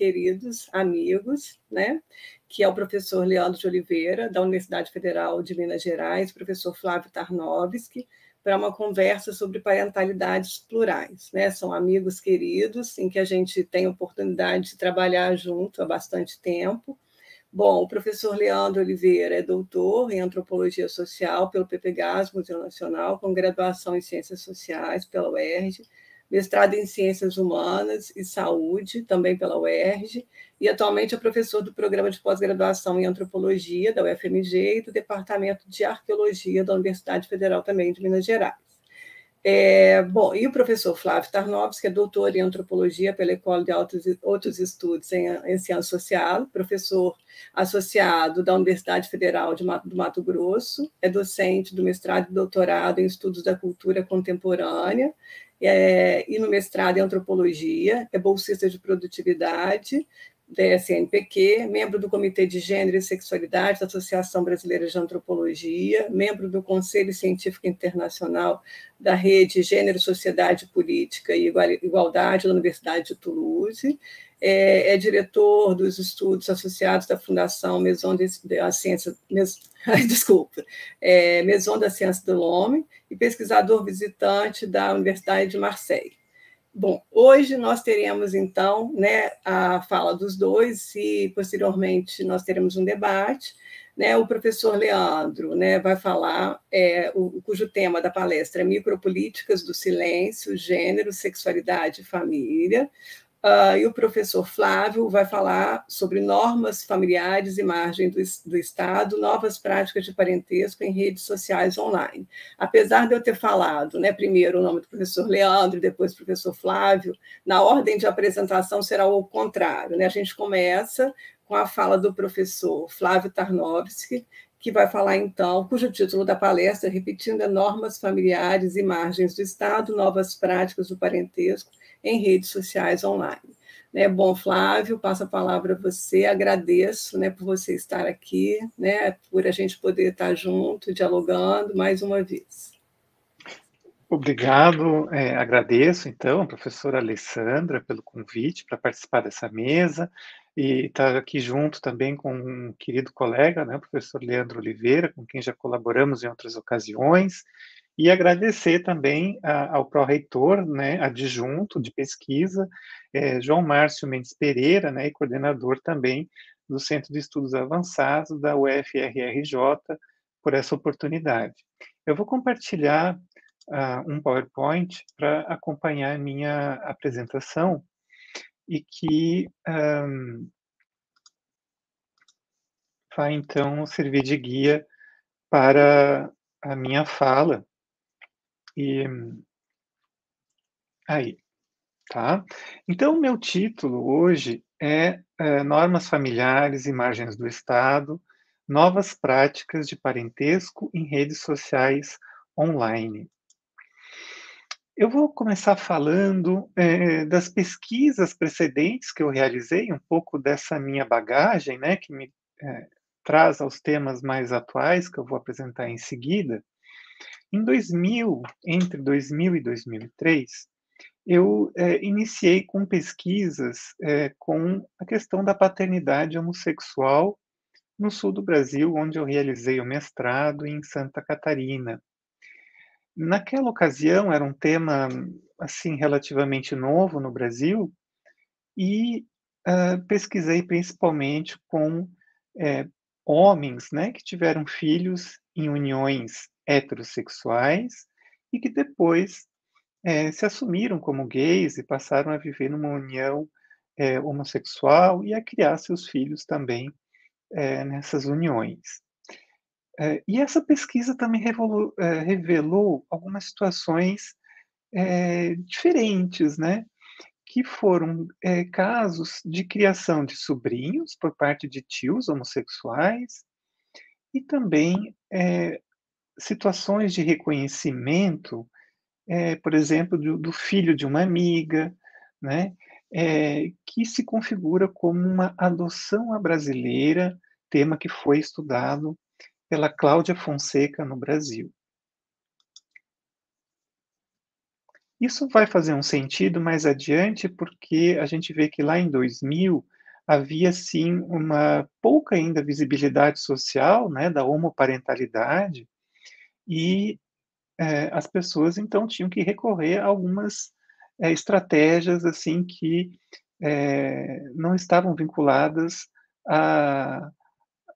queridos amigos, né? que é o professor Leandro de Oliveira, da Universidade Federal de Minas Gerais, professor Flávio Tarnowski, para uma conversa sobre parentalidades plurais. Né? São amigos queridos, em que a gente tem oportunidade de trabalhar junto há bastante tempo. Bom, o professor Leandro Oliveira é doutor em antropologia social pelo PPGAS, Museu Nacional, com graduação em ciências sociais pela UERJ, mestrado em Ciências Humanas e Saúde, também pela UERJ, e atualmente é professor do programa de pós-graduação em Antropologia da UFMG e do Departamento de Arqueologia da Universidade Federal também de Minas Gerais. É, bom, e o professor Flávio Tarnovski é doutor em antropologia pela Escola de Altos, Outros Estudos em, em Ciência Social, professor associado da Universidade Federal de, do Mato Grosso, é docente do mestrado e doutorado em estudos da cultura contemporânea é, e no mestrado em antropologia, é bolsista de produtividade da SNPq, membro do Comitê de Gênero e Sexualidade da Associação Brasileira de Antropologia, membro do Conselho Científico Internacional da Rede Gênero, Sociedade Política e Igualdade da Universidade de Toulouse, é, é, diretor dos estudos associados da Fundação Maison da Ciência, Mes, desculpa, é, Maison da Ciência do Homem e pesquisador visitante da Universidade de Marseille. Bom, hoje nós teremos então né, a fala dos dois e posteriormente nós teremos um debate. Né, o professor Leandro né, vai falar, é, o, cujo tema da palestra é Micropolíticas do Silêncio, Gênero, Sexualidade e Família. Uh, e o professor Flávio vai falar sobre normas familiares e margem do, do, Estado, novas práticas de parentesco em redes sociais online. Apesar de eu ter falado, né, primeiro o nome do professor Leandro depois o professor Flávio, na ordem de apresentação será o contrário. Né? A gente começa com a fala do professor Flávio Tarnowski, que vai falar então, cujo título da palestra, repetindo, é Normas Familiares e Margens do Estado, Novas Práticas do Parentesco em redes sociais online. Né, bom, Flávio, passo a palavra a você, agradeço né, por você estar aqui, né, por a gente poder estar junto, dialogando mais uma vez. Obrigado, é, agradeço então professora Alessandra pelo convite para participar dessa mesa e estar aqui junto também com um querido colega, né, o professor Leandro Oliveira, com quem já colaboramos em outras ocasiões, e agradecer também a, ao pró-reitor, né, adjunto de pesquisa, é, João Márcio Mendes Pereira, né, e coordenador também do Centro de Estudos Avançados da UFRRJ, por essa oportunidade. Eu vou compartilhar uh, um PowerPoint para acompanhar minha apresentação e que um, vai então servir de guia para a minha fala e aí, tá? Então, meu título hoje é, é Normas Familiares e Margens do Estado, Novas Práticas de Parentesco em Redes Sociais Online. Eu vou começar falando é, das pesquisas precedentes que eu realizei, um pouco dessa minha bagagem, né, que me é, traz aos temas mais atuais que eu vou apresentar em seguida. Em 2000, entre 2000 e 2003, eu é, iniciei com pesquisas é, com a questão da paternidade homossexual no sul do Brasil, onde eu realizei o mestrado em Santa Catarina. Naquela ocasião era um tema assim relativamente novo no Brasil e uh, pesquisei principalmente com é, homens, né, que tiveram filhos em uniões heterossexuais e que depois é, se assumiram como gays e passaram a viver numa união é, homossexual e a criar seus filhos também é, nessas uniões. e essa pesquisa também revelou, revelou algumas situações diferentes, né? que foram casos de criação de sobrinhos por parte de tios homossexuais e também situações de reconhecimento, é, por exemplo, do, do, filho de uma amiga, né, é, que se configura como uma adoção à brasileira, tema que foi estudado pela Cláudia Fonseca no Brasil. Isso vai fazer um sentido mais adiante, porque a gente vê que lá em 2000 havia sim uma pouca ainda visibilidade social, né, da homoparentalidade, e é, as pessoas então tinham que recorrer a algumas é, estratégias assim que é, não estavam vinculadas a,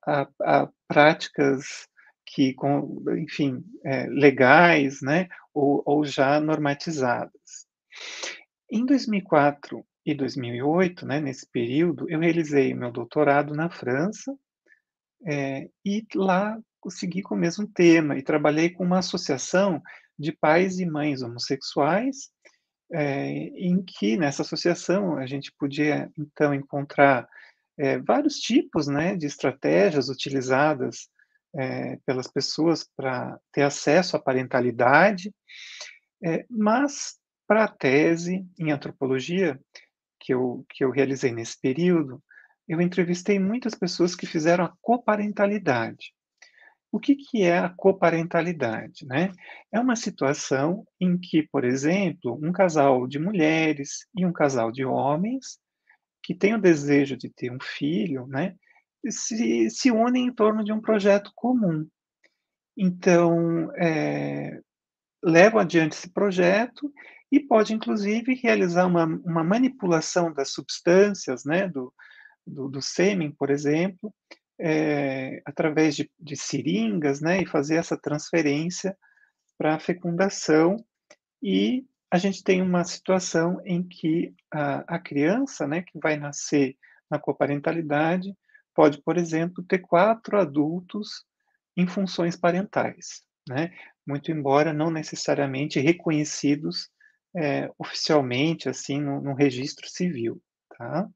a, a práticas que, com, enfim, é, legais, né, ou, ou, já normatizadas. Em 2004 e 2008, né, nesse período, eu realizei meu doutorado na França é, e lá segui com o mesmo tema e trabalhei com uma associação de pais e mães homossexuais, é, em que nessa associação a gente podia então encontrar é, vários tipos né, de estratégias utilizadas é, pelas pessoas para ter acesso à parentalidade, mas para a tese em antropologia que eu, que eu realizei nesse período, eu entrevistei muitas pessoas que fizeram a coparentalidade. O que, que é a coparentalidade? Né? É uma situação em que, por exemplo, um casal de mulheres e um casal de homens que tem o desejo de ter um filho, né, se, se unem em torno de um projeto comum. Então, é, levam adiante esse projeto e pode, inclusive, realizar uma, uma manipulação das substâncias, né, do, do, do sêmen, por exemplo, é, através de, de seringas, né, e fazer essa transferência para a fecundação e a gente tem uma situação em que a, a criança, né, que vai nascer na coparentalidade, pode, por exemplo, ter quatro adultos em funções parentais, né? Muito embora não necessariamente reconhecidos é, oficialmente, assim, no, no, registro civil, tá?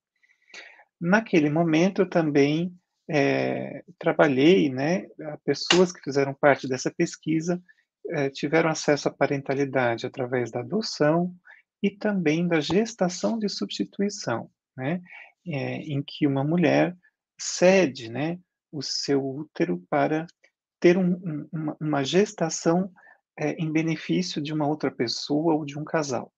Naquele momento, eu também é, trabalhei, né, pessoas que fizeram parte dessa pesquisa é, tiveram acesso à parentalidade através da adoção e também da gestação de substituição, né, é, em que uma mulher cede, né, o seu útero para ter um, um, uma, gestação em benefício de uma outra pessoa ou de um casal.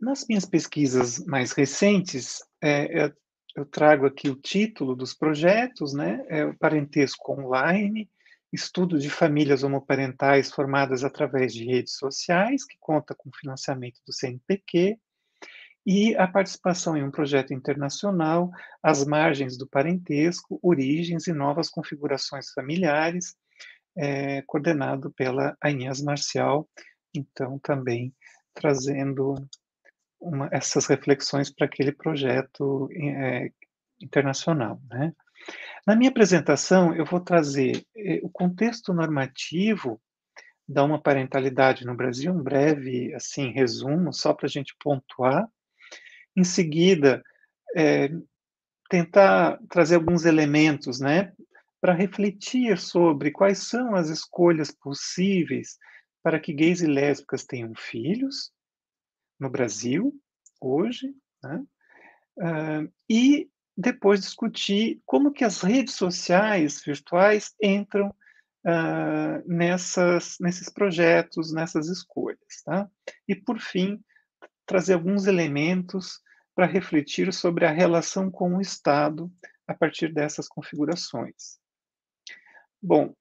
Nas minhas pesquisas mais recentes, é, eu trago aqui o título dos projetos, né? É o Parentesco Online, estudo de famílias homoparentais formadas através de redes sociais, que conta com financiamento do CNPq, e a participação em um projeto internacional, As Margens do Parentesco, Origens e Novas Configurações Familiares, é, coordenado pela Inês Marcial, então também trazendo uma, essas reflexões para aquele projeto é, internacional. Né? Na minha apresentação, eu vou trazer eh, o contexto normativo da uma parentalidade no Brasil, um breve assim resumo, só para a gente pontuar. Em seguida, é, tentar trazer alguns elementos, né, para refletir sobre quais são as escolhas possíveis para que gays e lésbicas tenham filhos no Brasil hoje, né? Uh, e depois discutir como que as redes sociais virtuais entram uh, nessas, nesses projetos, nessas escolhas. Tá? E, por fim, trazer alguns elementos para refletir sobre a relação com o Estado a partir dessas configurações. Bom,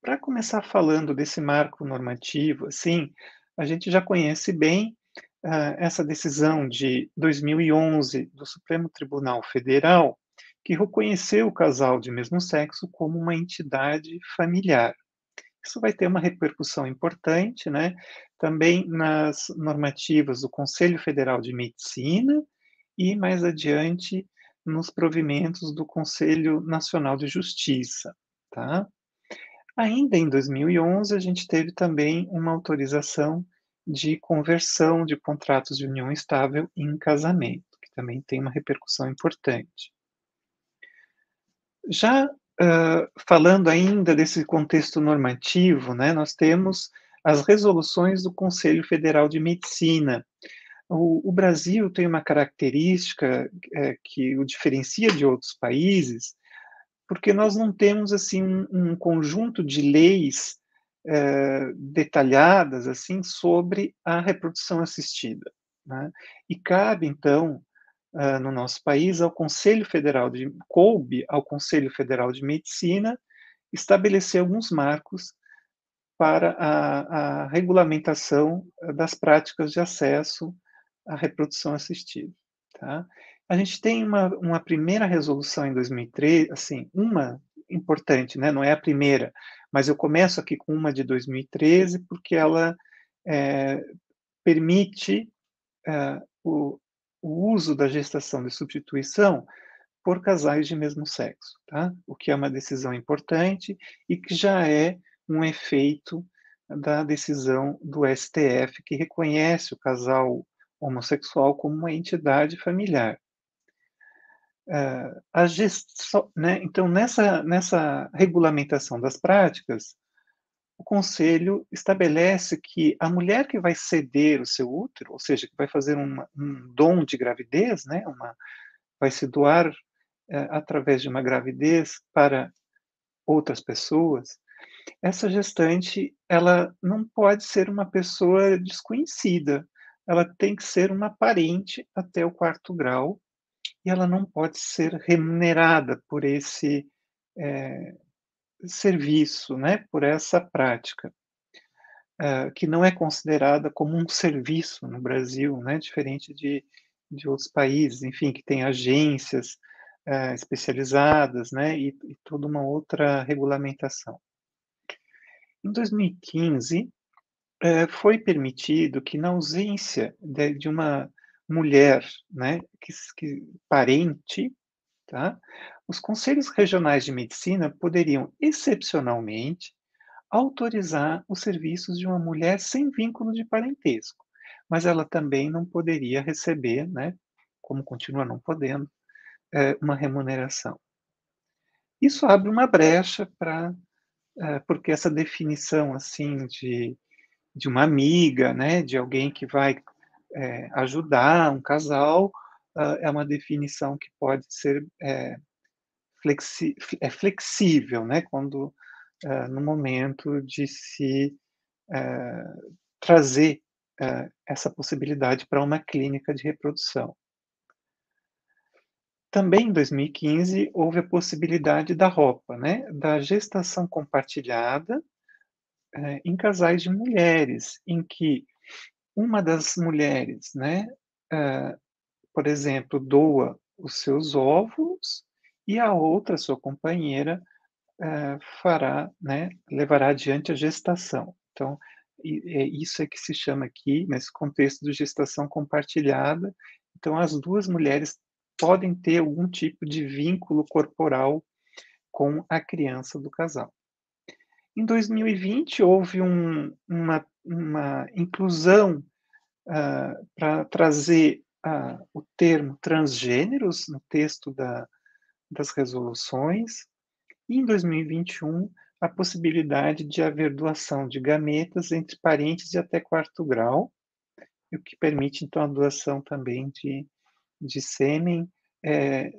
para começar falando desse marco normativo, assim, a gente já conhece bem uh, essa decisão de 2011 do Supremo Tribunal Federal, que reconheceu o casal de mesmo sexo como uma entidade familiar. Isso vai ter uma repercussão importante, né? Também nas normativas do Conselho Federal de Medicina e mais adiante nos provimentos do Conselho Nacional de Justiça, tá? Ainda em 2011, a gente teve também uma autorização de conversão de contratos de união estável em casamento, que também tem uma repercussão importante. Já uh, falando ainda desse contexto normativo, né, nós temos as resoluções do Conselho Federal de Medicina. O, o Brasil tem uma característica é, que o diferencia de outros países, porque nós não temos assim um, um conjunto de leis é, detalhadas assim sobre a reprodução assistida. Né? E cabe, então, uh, no nosso país, ao Conselho Federal de coube ao Conselho Federal de Medicina estabelecer alguns marcos para a, a regulamentação das práticas de acesso à reprodução assistida. Tá? A gente tem uma, uma primeira resolução em 2013, assim, uma importante, né? não é a primeira, mas eu começo aqui com uma de 2013, porque ela é, permite é, o, o uso da gestação de substituição por casais de mesmo sexo, tá? O que é uma decisão importante e que já é um efeito da decisão do STF que reconhece o casal homossexual como uma entidade familiar. Uh, a gestão, né, então, nessa, nessa regulamentação das práticas, o Conselho estabelece que a mulher que vai ceder o seu útero, ou seja, que vai fazer uma, um dom de gravidez, né, uma, vai se doar uh, através de uma gravidez para outras pessoas, essa gestante ela não pode ser uma pessoa desconhecida, ela tem que ser uma parente até o quarto grau e ela não pode ser remunerada por esse é, serviço, né, por essa prática, é, que não é considerada como um serviço no Brasil, né, diferente de, de outros países, enfim, que tem agências é, especializadas, né, e, e toda uma outra regulamentação. Em 2015, é, foi permitido que, na ausência de, de uma mulher, né, que, que, parente, tá, os conselhos regionais de medicina poderiam, excepcionalmente, autorizar os serviços de uma mulher sem vínculo de parentesco, mas ela também não poderia receber, né, como continua não podendo, é, uma remuneração. Isso abre uma brecha para é, porque essa definição assim de, de uma amiga, né, de alguém que vai é, ajudar um casal, uh, é uma definição que pode ser é, flexi é flexível, né, quando uh, no momento de se uh, trazer essa possibilidade para uma clínica de reprodução. Também em 2015 houve a possibilidade da roupa, né, da gestação compartilhada é, em casais de mulheres, em que uma das mulheres, né, uh, por exemplo, doa os seus ovos e a outra, sua companheira, uh, fará, né, levará adiante a gestação. Então, é isso é que se chama aqui, nesse contexto de gestação compartilhada. Então, as duas mulheres podem ter algum tipo de vínculo corporal com a criança do casal. Em 2020, houve um, uma, uma, inclusão uh, para trazer uh, o termo transgêneros no texto da, das resoluções, e em 2021, a possibilidade de haver doação de gametas entre parentes de até quarto grau, o que permite, então, a doação também de de sêmen é,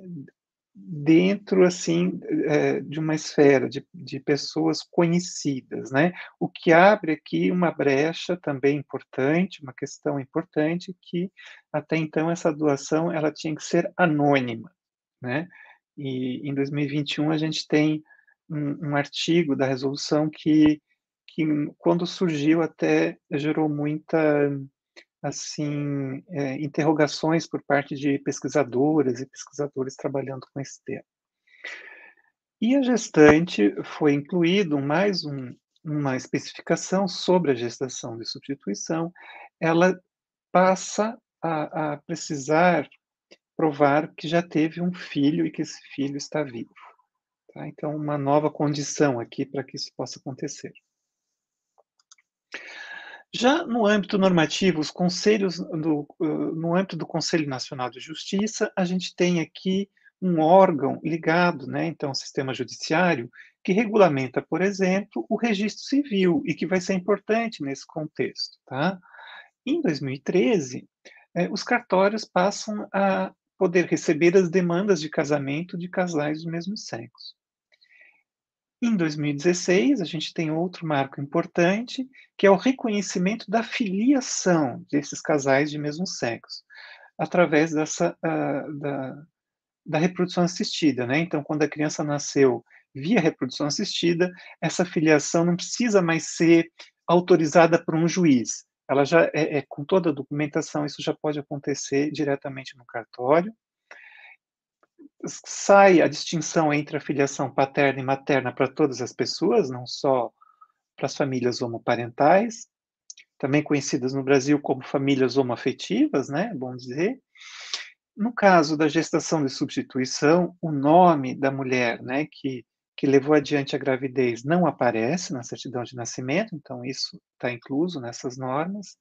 dentro assim é, de uma esfera de, de pessoas conhecidas, né? O que abre aqui uma brecha também importante, uma questão importante que até então essa doação ela tinha que ser anônima, né? E em 2021 a gente tem um, um artigo da resolução que que quando surgiu até gerou muita assim, é, interrogações por parte de pesquisadoras e pesquisadores trabalhando com esse tema. E a gestante foi incluído mais um, uma especificação sobre a gestação de substituição. Ela passa a, a precisar provar que já teve um filho e que esse filho está vivo. Tá? Então, uma nova condição aqui para que isso possa acontecer. Já no âmbito normativo, os conselhos do, no âmbito do Conselho Nacional de Justiça, a gente tem aqui um órgão ligado, né, então, ao sistema judiciário, que regulamenta, por exemplo, o registro civil e que vai ser importante nesse contexto, tá? Em 2013, eh, os cartórios passam a poder receber as demandas de casamento de casais do mesmo sexo. Em 2016, a gente tem outro marco importante, que é o reconhecimento da filiação desses casais de mesmo sexo, através dessa, uh, da, da reprodução assistida, né? Então, quando a criança nasceu via reprodução assistida, essa filiação não precisa mais ser autorizada por um juiz. Ela já é, é, com toda a documentação, isso já pode acontecer diretamente no cartório. Sai a distinção entre a filiação paterna e materna para todas as pessoas, não só para as famílias homoparentais, também conhecidas no Brasil como famílias homoafetivas, né, bom dizer. No caso da gestação de substituição, o nome da mulher, né, que que levou adiante a gravidez não aparece na certidão de nascimento, então isso está incluso nessas normas.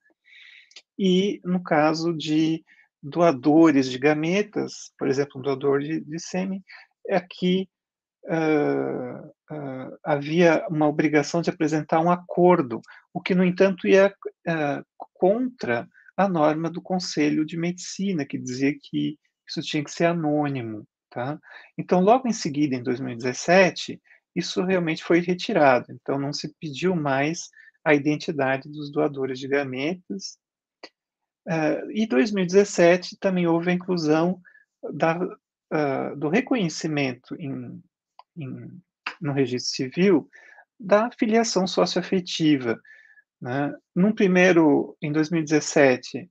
E no caso de doadores de gametas, por exemplo, um doador de, de sêmen, aqui uh, uh, havia uma obrigação de apresentar um acordo, o que, no entanto, ia uh, contra a norma do Conselho de Medicina, que dizia que isso tinha que ser anônimo. Tá? Então, logo em seguida, em 2017, isso realmente foi retirado. Então, não se pediu mais a identidade dos doadores de gametas. Uh, e 2017 também houve a inclusão da, uh, do reconhecimento em, em, no registro civil da filiação socioafetiva. Né? Primeiro, em 2017,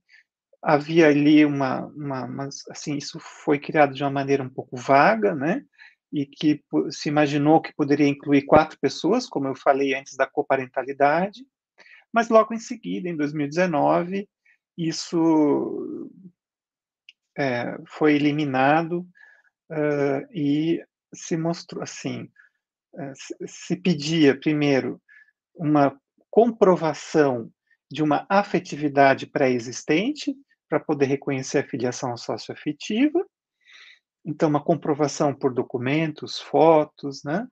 havia ali uma, uma, uma, assim, isso foi criado de uma maneira um pouco vaga, né? E que se imaginou que poderia incluir quatro pessoas, como eu falei antes da coparentalidade, mas logo em seguida, em 2019, isso é, foi eliminado uh, e se mostrou assim, uh, se pedia primeiro uma comprovação de uma afetividade pré-existente, para poder reconhecer a filiação socioafetiva. Então, uma comprovação por documentos, fotos, né?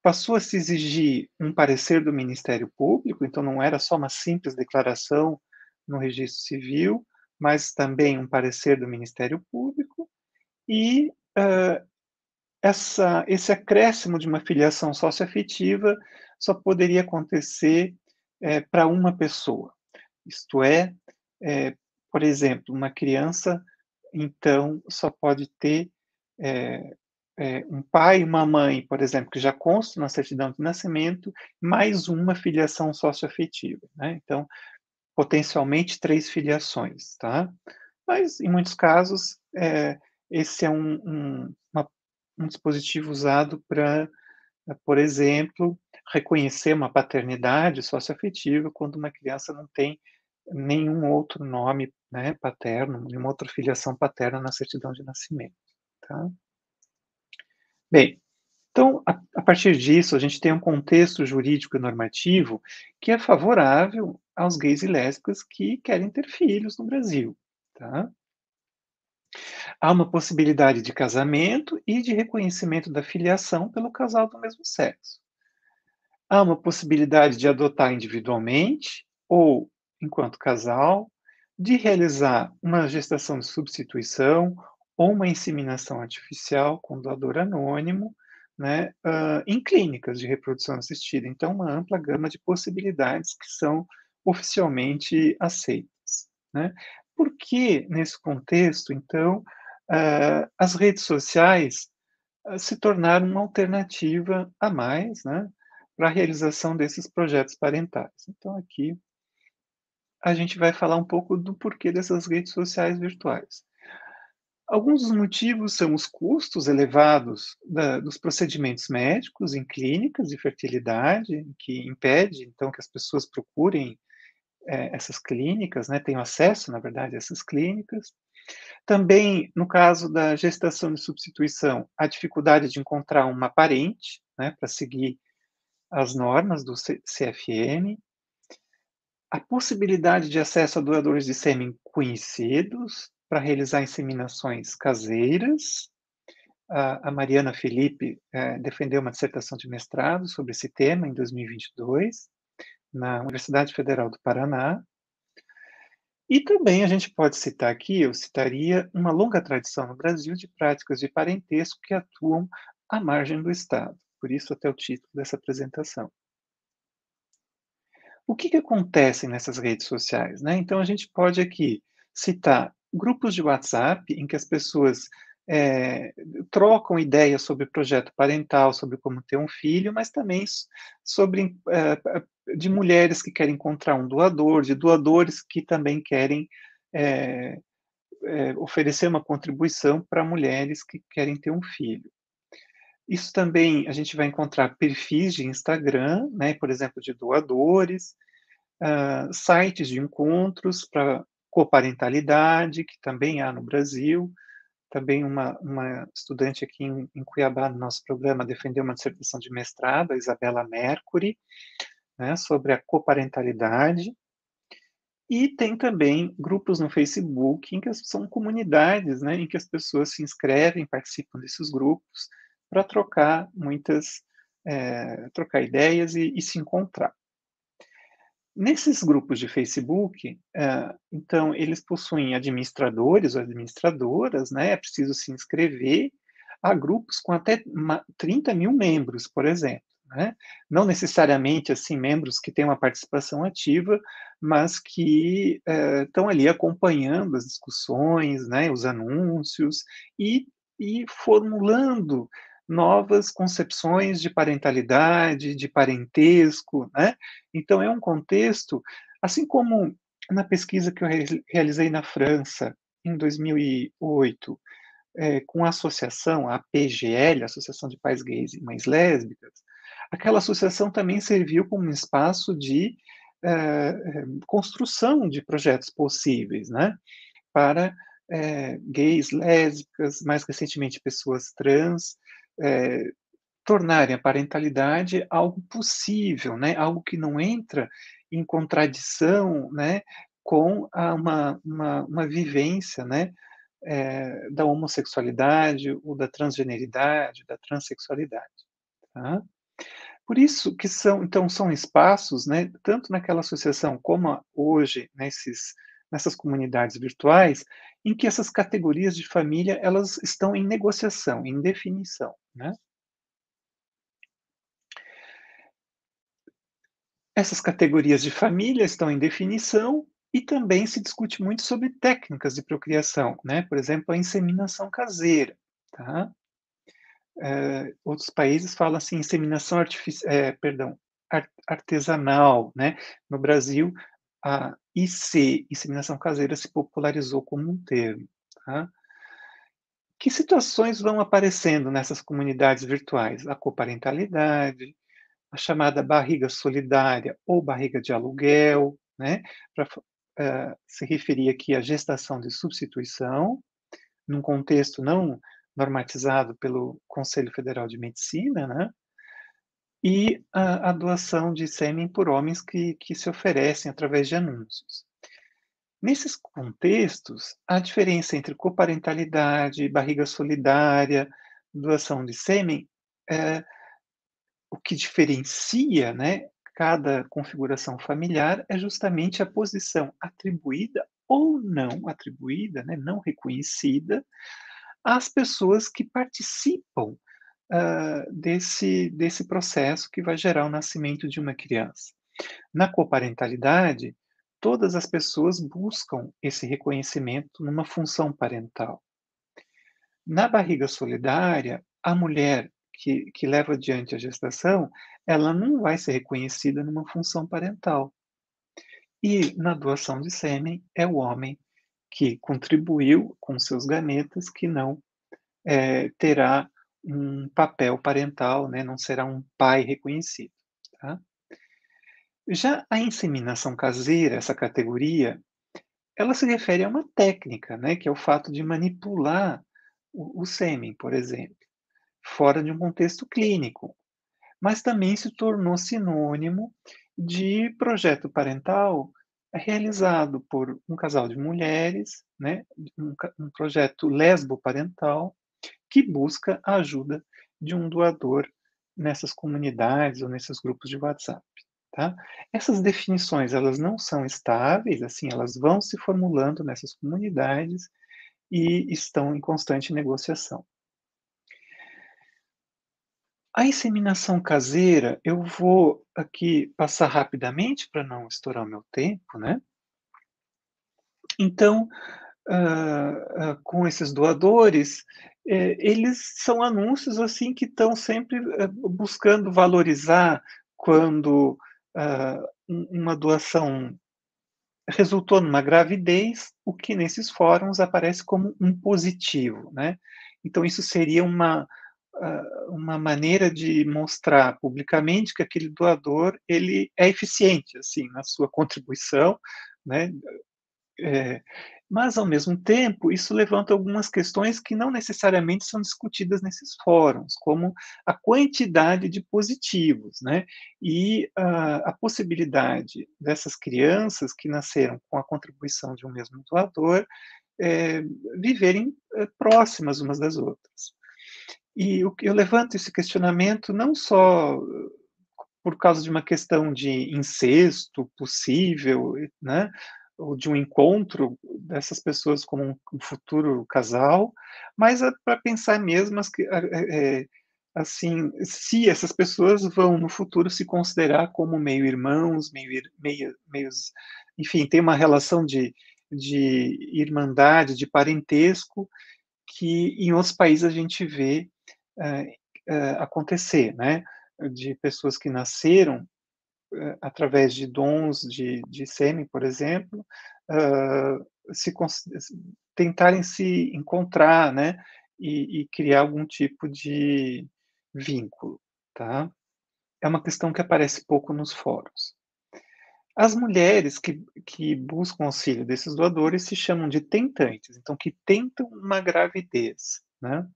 Passou a se exigir um parecer do Ministério Público, então não era só uma simples declaração no registro civil, mas também um parecer do Ministério Público, e uh, essa, esse acréscimo de uma filiação socioafetiva só poderia acontecer é, para uma pessoa, isto é, é, por exemplo, uma criança, então, só pode ter é, um pai e uma mãe, por exemplo, que já constam na certidão de nascimento, mais uma filiação socioafetiva, né? Então, potencialmente três filiações, tá? Mas, em muitos casos, é, esse é um, um, uma, um dispositivo usado para, por exemplo, reconhecer uma paternidade socioafetiva quando uma criança não tem nenhum outro nome né, paterno, nenhuma outra filiação paterna na certidão de nascimento. Tá? Bem, então, a, a, partir disso, a gente tem um contexto jurídico e normativo que é favorável aos gays e lésbicas que querem ter filhos no Brasil. Tá? Há uma possibilidade de casamento e de reconhecimento da filiação pelo casal do mesmo sexo. Há uma possibilidade de adotar individualmente ou enquanto casal, de realizar uma gestação de substituição ou uma inseminação artificial com doador anônimo, né, uh, em clínicas de reprodução assistida. Então, uma ampla gama de possibilidades que são oficialmente aceitas. Né? Por que, nesse contexto, então, uh, as redes sociais uh, se tornaram uma alternativa a mais né, para a realização desses projetos parentais? Então, aqui a gente vai falar um pouco do porquê dessas redes sociais virtuais. Alguns dos motivos são os custos elevados da, dos procedimentos médicos em clínicas de fertilidade, que impede, então, que as pessoas procurem é, essas clínicas, né, tenham acesso, na verdade, a essas clínicas. Também, no caso da gestação de substituição, a dificuldade de encontrar uma parente, né, para seguir as normas do CFM a possibilidade de acesso a doadores de sêmen conhecidos para realizar inseminações caseiras. A, a Mariana Felipe é, defendeu uma dissertação de mestrado sobre esse tema em 2022, na Universidade Federal do Paraná. E também a gente pode citar aqui, eu citaria, uma longa tradição no Brasil de práticas de parentesco que atuam à margem do Estado. Por isso até o título dessa apresentação. O que, que acontece nessas redes sociais? Né? Então, a gente pode aqui citar grupos de WhatsApp em que as pessoas é, trocam ideias sobre projeto parental, sobre como ter um filho, mas também sobre é, de mulheres que querem encontrar um doador, de doadores que também querem é, oferecer uma contribuição para mulheres que querem ter um filho. Isso também a gente vai encontrar perfis de Instagram, né, por exemplo, de doadores, uh, sites de encontros para coparentalidade, que também há no Brasil. Também uma, uma estudante aqui em, em, Cuiabá, no nosso programa, defendeu uma dissertação de mestrado, a Isabela Mercury, né, sobre a coparentalidade. E tem também grupos no Facebook, em que são comunidades, né, em que as pessoas se inscrevem, participam desses grupos, para trocar muitas, é, trocar ideias e, e, se encontrar. Nesses grupos de Facebook, é, então, eles possuem administradores ou administradoras, né? É preciso se inscrever. Há grupos com até 30 mil membros, por exemplo. Né? Não necessariamente assim membros que têm uma participação ativa, mas que é, estão ali acompanhando as discussões, né, os anúncios e, e formulando novas concepções de parentalidade, de parentesco, né? Então é um contexto, assim como na pesquisa que eu realizei na França em 2008, é, com a associação, a PGL, Associação de Pais Gays e Mães Lésbicas, aquela associação também serviu como um espaço de é, construção de projetos possíveis, né? Para é, gays, lésbicas, mais recentemente pessoas trans, é, tornarem a parentalidade algo possível, né? algo que não entra em contradição né? com a, uma, uma, uma vivência né? É, da homossexualidade ou da transgeneridade, da transexualidade. Tá? Por isso que são, então, são espaços, né, tanto naquela associação como hoje nesses, nessas comunidades virtuais, em que essas categorias de família elas estão em negociação, em definição. Né? Essas categorias de família estão em definição e também se discute muito sobre técnicas de procriação, né? Por exemplo, a inseminação caseira, tá? É, outros países falam assim, inseminação artificial, é, perdão, artesanal, né? No Brasil, a IC, inseminação caseira, se popularizou como um termo, tá? Que situações vão aparecendo nessas comunidades virtuais? A coparentalidade, a chamada barriga solidária ou barriga de aluguel, né? Para uh, eh, se referir aqui à gestação de substituição, num contexto não normatizado pelo Conselho Federal de Medicina, né? E a, a doação de sêmen por homens que, que se oferecem através de anúncios. Nesses contextos, a diferença entre coparentalidade, barriga solidária, doação de sêmen, é, o que diferencia né, cada configuração familiar é justamente a posição atribuída ou não atribuída, né, não reconhecida, às pessoas que participam uh, desse, desse processo que vai gerar o nascimento de uma criança. Na coparentalidade, todas as pessoas buscam esse reconhecimento numa função parental. Na barriga solidária, a mulher que, que leva adiante a gestação, ela não vai ser reconhecida numa função parental. E na doação de sêmen, é o homem que contribuiu com seus gametas que não é, terá um papel parental, né, não será um pai reconhecido. Tá? Já a inseminação caseira, essa categoria, ela se refere a uma técnica, né, que é o fato de manipular o, o sêmen, por exemplo, fora de um contexto clínico, mas também se tornou sinônimo de projeto parental realizado por um casal de mulheres, né, um, um projeto lesbo-parental que busca a ajuda de um doador nessas comunidades ou nesses grupos de WhatsApp. Tá? Essas definições elas não são estáveis, assim, elas vão se formulando nessas comunidades e estão em constante negociação. A inseminação caseira, eu vou aqui passar rapidamente para não estourar o meu tempo, né? Então, uh, uh, com esses doadores, eh, eles são anúncios assim que estão sempre uh, buscando valorizar quando uma doação resultou numa gravidez, o que nesses fóruns aparece como um positivo, né? Então isso seria uma uma maneira de mostrar publicamente que aquele doador ele é eficiente assim na sua contribuição, né? É, mas, ao mesmo tempo, isso levanta algumas questões que não necessariamente são discutidas nesses fóruns, como a quantidade de positivos, né? E uh, a possibilidade dessas crianças que nasceram com a contribuição de um mesmo doador é, viverem é, próximas umas das outras. E eu levanto esse questionamento não só por causa de uma questão de incesto possível, né? Ou de um encontro dessas pessoas como um, futuro casal, mas é para pensar mesmo as, é, é, assim, se essas pessoas vão no futuro se considerar como meio irmãos, meio, meio meios, enfim, tem uma relação de, de irmandade, de parentesco que em outros países a gente vê é, é, acontecer, né? De pessoas que nasceram através de dons de, de sêmen, por exemplo, uh, se tentarem se encontrar, né, e, e, criar algum tipo de vínculo, tá? É uma questão que aparece pouco nos fóruns. As mulheres que, que buscam auxílio desses doadores se chamam de tentantes, então que tentam uma gravidez, né?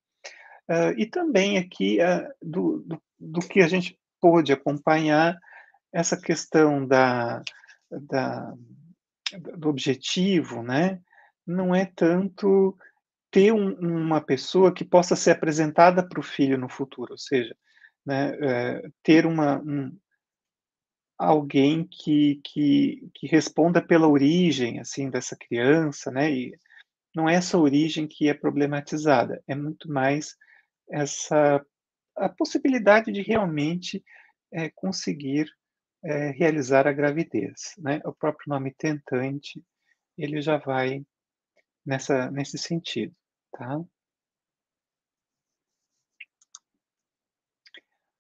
Uh, e também aqui uh, do, do, do, que a gente pôde acompanhar essa questão da, da, do objetivo, né, não é tanto ter um, uma pessoa que possa ser apresentada para o filho no futuro, ou seja, né, é, ter uma, um, alguém que, que, que responda pela origem assim dessa criança, né, e não é essa origem que é problematizada, é muito mais essa a possibilidade de realmente é, conseguir é, realizar a gravidez. Né? O próprio nome tentante, ele já vai nessa, nesse sentido. Tá?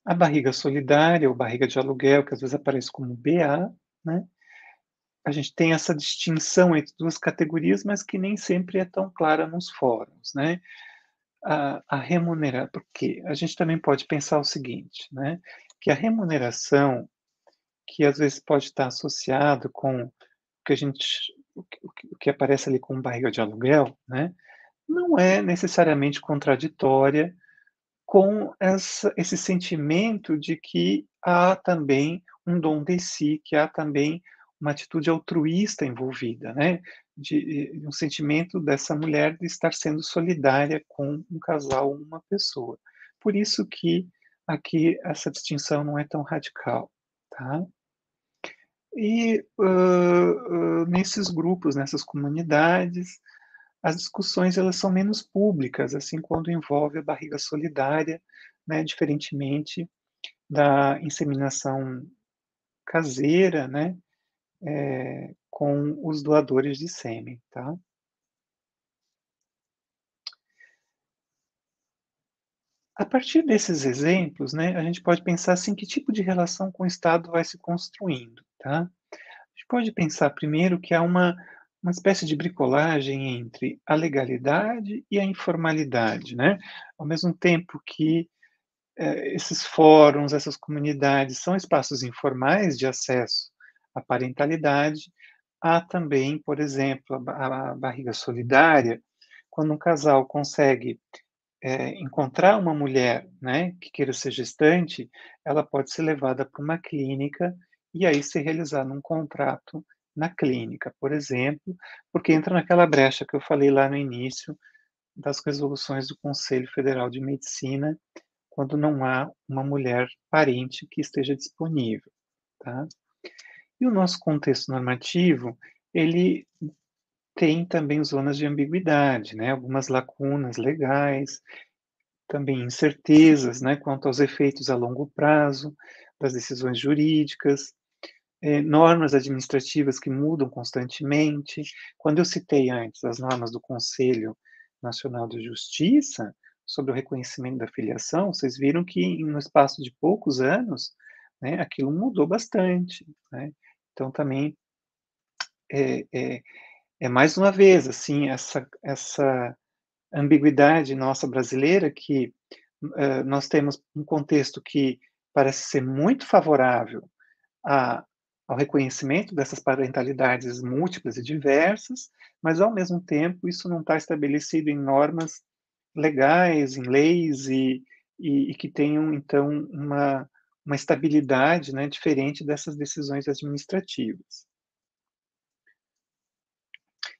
A barriga solidária, ou barriga de aluguel, que às vezes aparece como BA, né? a gente tem essa distinção entre duas categorias, mas que nem sempre é tão clara nos fóruns. Né? A, a remuneração, porque a gente também pode pensar o seguinte, né? que a remuneração que às vezes pode estar associado com o que a gente o que, aparece ali com barriga de aluguel, né? Não é necessariamente contraditória com essa, esse sentimento de que há também um dom de si, que há também uma atitude altruísta envolvida, né? De, de um sentimento dessa mulher de estar sendo solidária com um casal, uma pessoa. Por isso que aqui essa distinção não é tão radical, tá? E uh, uh, nesses grupos, nessas comunidades, as discussões elas são menos públicas, assim, quando envolve a barriga solidária, né, diferentemente da inseminação caseira, né, é, com os doadores de sêmen, tá? A partir desses exemplos, né, a gente pode pensar assim, que tipo de relação com o Estado vai se construindo, tá? A gente pode pensar primeiro que há uma, uma espécie de bricolagem entre a legalidade e a informalidade, né? Ao mesmo tempo que eh, esses fóruns, essas comunidades são espaços informais de acesso à parentalidade, há também, por exemplo, a, a barriga solidária, quando um casal consegue é, encontrar uma mulher né, que queira ser gestante, ela pode ser levada para uma clínica e aí ser realizado um contrato na clínica, por exemplo, porque entra naquela brecha que eu falei lá no início das resoluções do Conselho Federal de Medicina, quando não há uma mulher parente que esteja disponível, tá? E o nosso contexto normativo, ele tem também zonas de ambiguidade, né? algumas lacunas legais, também incertezas né, quanto aos efeitos a longo prazo das decisões jurídicas, é, normas administrativas que mudam constantemente. Quando eu citei antes as normas do Conselho Nacional de Justiça sobre o reconhecimento da filiação, vocês viram que no espaço de poucos anos, né, aquilo mudou bastante. Né? Então, também é, é, é, mais uma vez assim essa, essa ambiguidade nossa brasileira que uh, nós temos um contexto que parece ser muito favorável a, ao reconhecimento dessas parentalidades múltiplas e diversas, mas ao mesmo tempo isso não está estabelecido em normas legais, em leis e, e, e que tenham então uma, uma estabilidade né, diferente dessas decisões administrativas.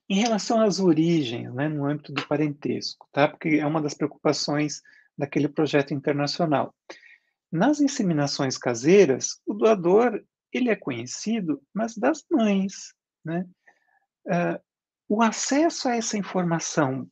Em relação às origens, né, no âmbito do parentesco, tá? porque é uma das preocupações daquele projeto internacional. Nas inseminações caseiras, o doador ele é conhecido, mas das mães. Né? Uh, o acesso a essa informação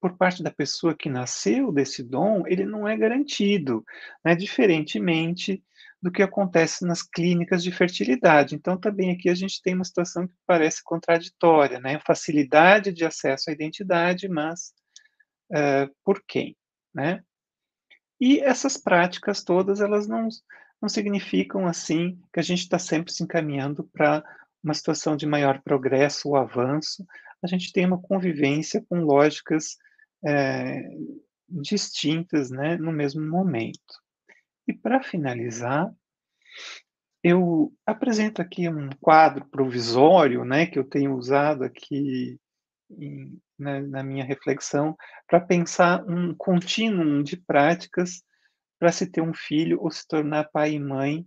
por parte da pessoa que nasceu desse dom, ele não é garantido, né? diferentemente do que acontece nas clínicas de fertilidade. Então, também aqui a gente tem uma situação que parece contraditória, né? Facilidade de acesso à identidade, mas uh, por quem, né? E essas práticas todas, elas não, não significam, assim, que a gente está sempre se encaminhando para uma situação de maior progresso ou avanço. A gente tem uma convivência com lógicas é, distintas, né, no mesmo momento. E para finalizar, eu apresento aqui um quadro provisório, né, que eu tenho usado aqui em, na, na, minha reflexão para pensar um contínuo de práticas para se ter um filho ou se tornar pai e mãe.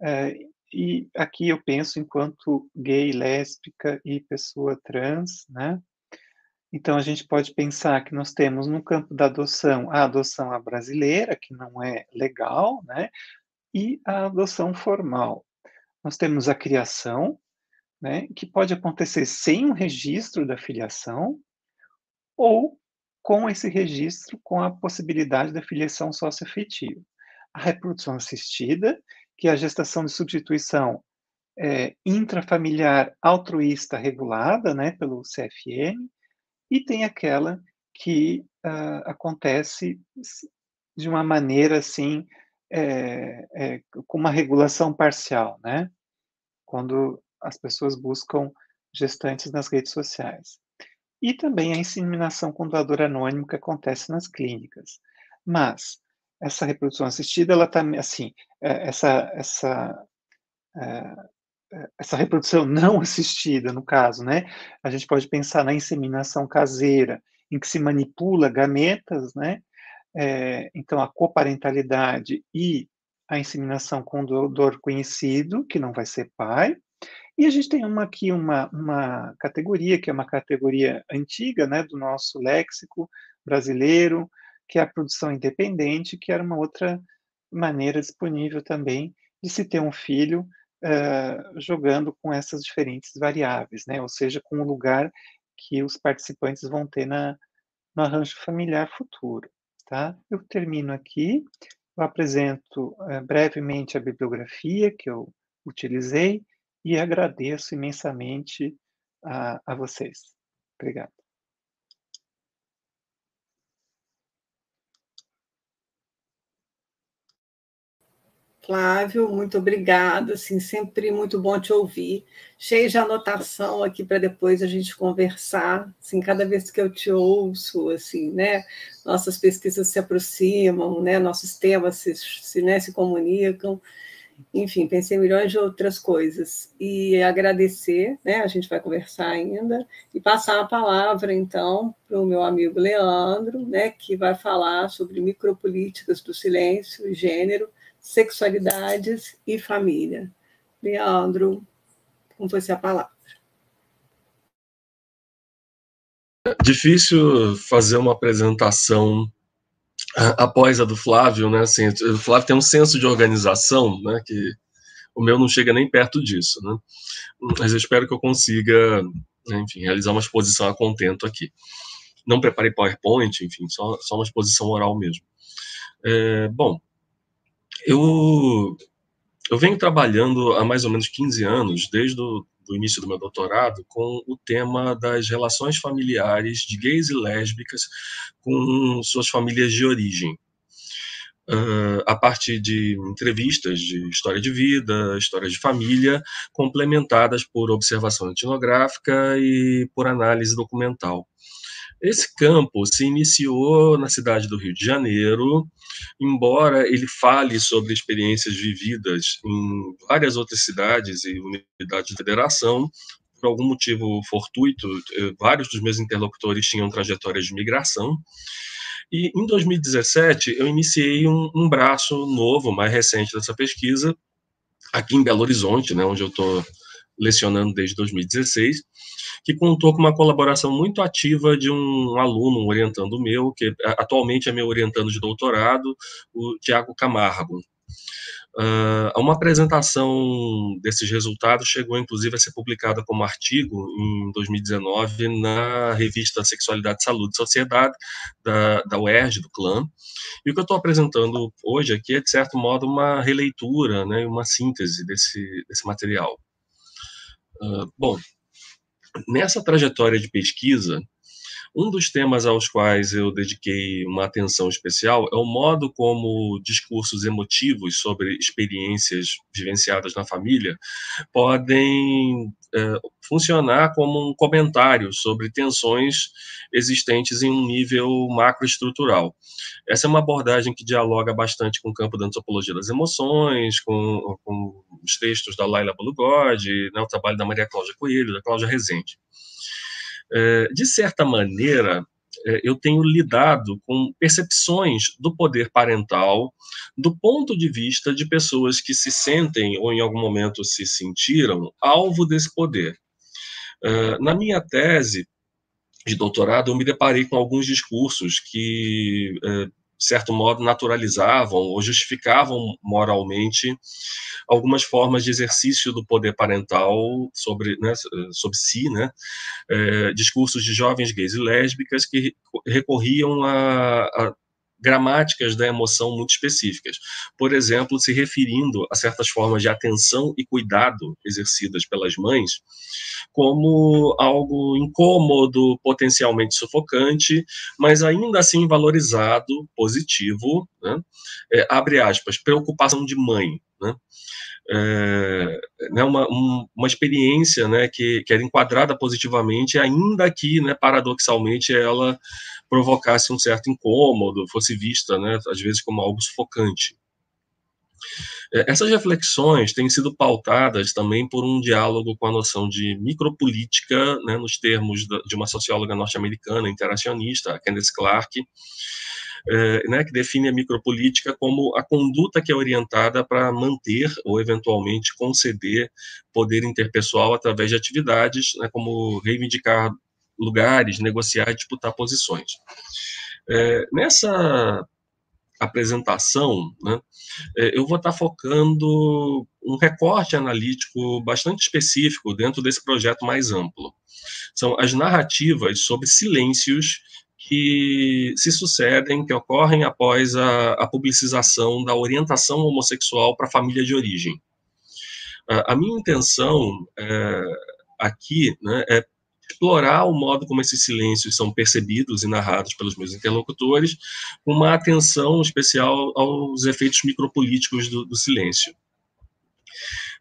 É, e aqui eu penso enquanto gay, lésbica e pessoa trans, né? Então, a gente pode pensar que nós temos no campo da adoção a adoção brasileira, que não é legal, né? e a adoção formal. Nós temos a criação, né, que pode acontecer sem um registro da filiação, ou com esse registro, com a possibilidade da filiação socioafetiva. A reprodução assistida, que é a gestação de substituição é, intrafamiliar altruísta regulada né, pelo CFM, e tem aquela que uh, acontece de uma maneira assim é, é, com uma regulação parcial, né? Quando as pessoas buscam gestantes nas redes sociais. E também a inseminação com doador anônimo que acontece nas clínicas. Mas essa reprodução assistida, ela está assim, essa essa essa reprodução não assistida, no caso, né? A gente pode pensar na inseminação caseira, em que se manipula gametas, né? é, então, a coparentalidade e a inseminação com doador conhecido, que não vai ser pai. E a gente tem uma, aqui uma, uma categoria, que é uma categoria antiga, né, do nosso léxico brasileiro, que é a produção independente, que era uma outra maneira disponível também de se ter um filho uh, jogando com essas diferentes variáveis, né, ou seja, com o lugar que os participantes vão ter na, no arranjo familiar futuro. Tá? Eu termino aqui, eu apresento é, brevemente a bibliografia que eu utilizei e agradeço imensamente a, a vocês. Obrigado. Flávio, muito obrigada, assim, sempre muito bom te ouvir. Cheio de anotação aqui para depois a gente conversar, assim, cada vez que eu te ouço, assim, né, nossas pesquisas se aproximam, né, nossos temas se, se, né, se comunicam, enfim, pensei em milhões de outras coisas. E agradecer, né, a gente vai conversar ainda, e passar a palavra, então, para o meu amigo Leandro, né, que vai falar sobre micropolíticas do silêncio gênero, sexualidades e família. Leandro, com você a palavra. Difícil fazer uma apresentação após a do Flávio, né? Assim, o Flávio tem um senso de organização, né? Que o meu não chega nem perto disso, né? Mas eu espero que eu consiga, enfim, realizar uma exposição a contento aqui. Não preparei PowerPoint, enfim, só, só uma exposição oral mesmo. É, bom, eu, eu venho trabalhando há mais ou menos 15 anos, desde o do início do meu doutorado, com o tema das relações familiares de gays e lésbicas com suas famílias de origem. Uh, a partir de entrevistas de história de vida, história de família, complementadas por observação etnográfica e por análise documental. Esse campo se iniciou na cidade do Rio de Janeiro, embora ele fale sobre experiências vividas em várias outras cidades e unidades de federação, por algum motivo fortuito, eh, vários dos meus interlocutores tinham trajetórias de migração. E em 2017 eu iniciei um, um braço novo, mais recente dessa pesquisa, aqui em Belo Horizonte, né, onde eu estou lecionando desde 2016, que contou com uma colaboração muito ativa de um aluno, um orientando meu, que atualmente é meu orientando de doutorado, o Tiago Camargo. Uh, uma apresentação desses resultados chegou, inclusive, a ser publicada como artigo em 2019 na revista Sexualidade, Saúde e Sociedade, da, da UERJ, do CLAN. E o que eu estou apresentando hoje aqui é, de certo modo, uma releitura, né, uma síntese desse, desse material. Uh, bom, nessa trajetória de pesquisa, um dos temas aos quais eu dediquei uma atenção especial é o modo como discursos emotivos sobre experiências vivenciadas na família podem é, funcionar como um comentário sobre tensões existentes em um nível macroestrutural. Essa é uma abordagem que dialoga bastante com o campo da antropologia das emoções, com, com os textos da Laila Bulugod, né, o trabalho da Maria Cláudia Coelho, da Cláudia Rezende. É, de certa maneira, é, eu tenho lidado com percepções do poder parental do ponto de vista de pessoas que se sentem ou em algum momento se sentiram alvo desse poder. É, na minha tese de doutorado, eu me deparei com alguns discursos que de certo modo, naturalizavam ou justificavam moralmente algumas formas de exercício do poder parental sobre, né, sobre si, né, é, discursos de jovens gays e lésbicas que recorriam a, a gramáticas da emoção muito específicas. Por exemplo, se referindo a certas formas de atenção e cuidado exercidas pelas mães, como algo incômodo, potencialmente sufocante, mas ainda assim valorizado, positivo, né? é, abre aspas, preocupação de mãe, né? É, né, uma, um, uma experiência né, que, que era enquadrada positivamente, ainda que, né, paradoxalmente, ela provocasse um certo incômodo, fosse vista, né, às vezes, como algo sufocante. É, essas reflexões têm sido pautadas também por um diálogo com a noção de micropolítica, né, nos termos de uma socióloga norte-americana interacionista, Candice Clark, é, né, que define a micropolítica como a conduta que é orientada para manter ou eventualmente conceder poder interpessoal através de atividades, né, como reivindicar lugares, negociar disputar posições. É, nessa apresentação, né, é, eu vou estar focando um recorte analítico bastante específico dentro desse projeto mais amplo. São as narrativas sobre silêncios que se sucedem, que ocorrem após a, a publicização da orientação homossexual para a família de origem. A, minha intenção é, aqui né, é explorar o modo como esses silêncios são percebidos e narrados pelos meus interlocutores, com uma atenção especial aos efeitos micropolíticos do, do silêncio.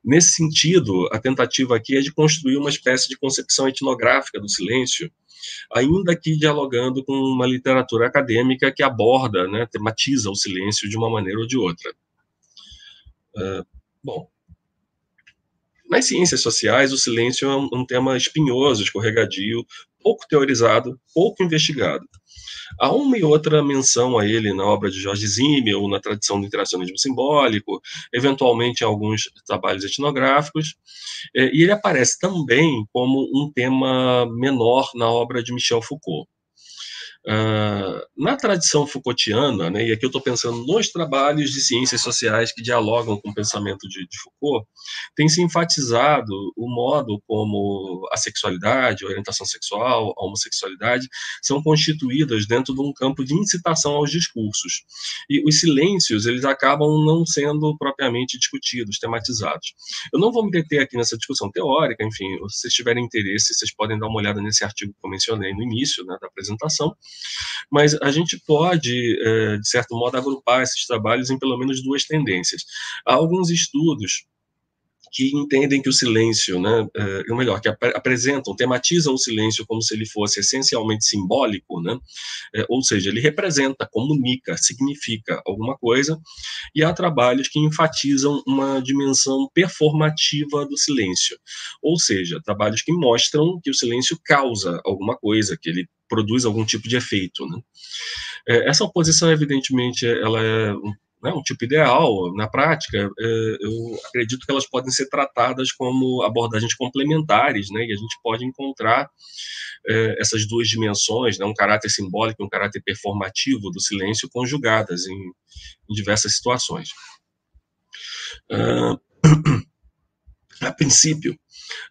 Nesse sentido, a tentativa aqui é de construir uma espécie de concepção etnográfica do silêncio, ainda que dialogando com uma literatura acadêmica que aborda, né, tematiza o silêncio de uma maneira ou de outra. Uh, bom, nas ciências sociais, o silêncio é um, um tema espinhoso, escorregadio, pouco teorizado, pouco investigado. Há uma e outra menção a ele na obra de Jorge Zimmel, na tradição do interacionismo simbólico, eventualmente em alguns trabalhos etnográficos, é, e ele aparece também como um tema menor na obra de Michel Foucault. Uh, na tradição Foucaultiana, né, e aqui eu estou pensando nos trabalhos de ciências sociais que dialogam com o pensamento de, de, Foucault, tem se enfatizado o modo como a sexualidade, a orientação sexual, a homossexualidade são constituídas dentro de um campo de incitação aos discursos. E os silêncios, eles acabam não sendo propriamente discutidos, tematizados. Eu não vou me deter aqui nessa discussão teórica, enfim, se vocês tiverem interesse, vocês podem dar uma olhada nesse artigo que eu mencionei no início né, da apresentação, mas a gente pode, é, de certo modo, agrupar esses trabalhos em pelo menos duas tendências. Há alguns estudos que entendem que o silêncio, né, é, ou melhor, que ap apresentam, tematizam o silêncio como se ele fosse essencialmente simbólico, né, é, ou seja, ele representa, comunica, significa alguma coisa, e há trabalhos que enfatizam uma dimensão performativa do silêncio, ou seja, trabalhos que mostram que o silêncio causa alguma coisa, que ele produz algum tipo de efeito. Né? É, essa oposição, evidentemente, ela é né, um tipo ideal. Na prática, é, eu acredito que elas podem ser tratadas como abordagens complementares, né, e a gente pode encontrar é, essas duas dimensões, né, um caráter simbólico e um caráter performativo do silêncio conjugadas em, em diversas situações. Uh, a princípio,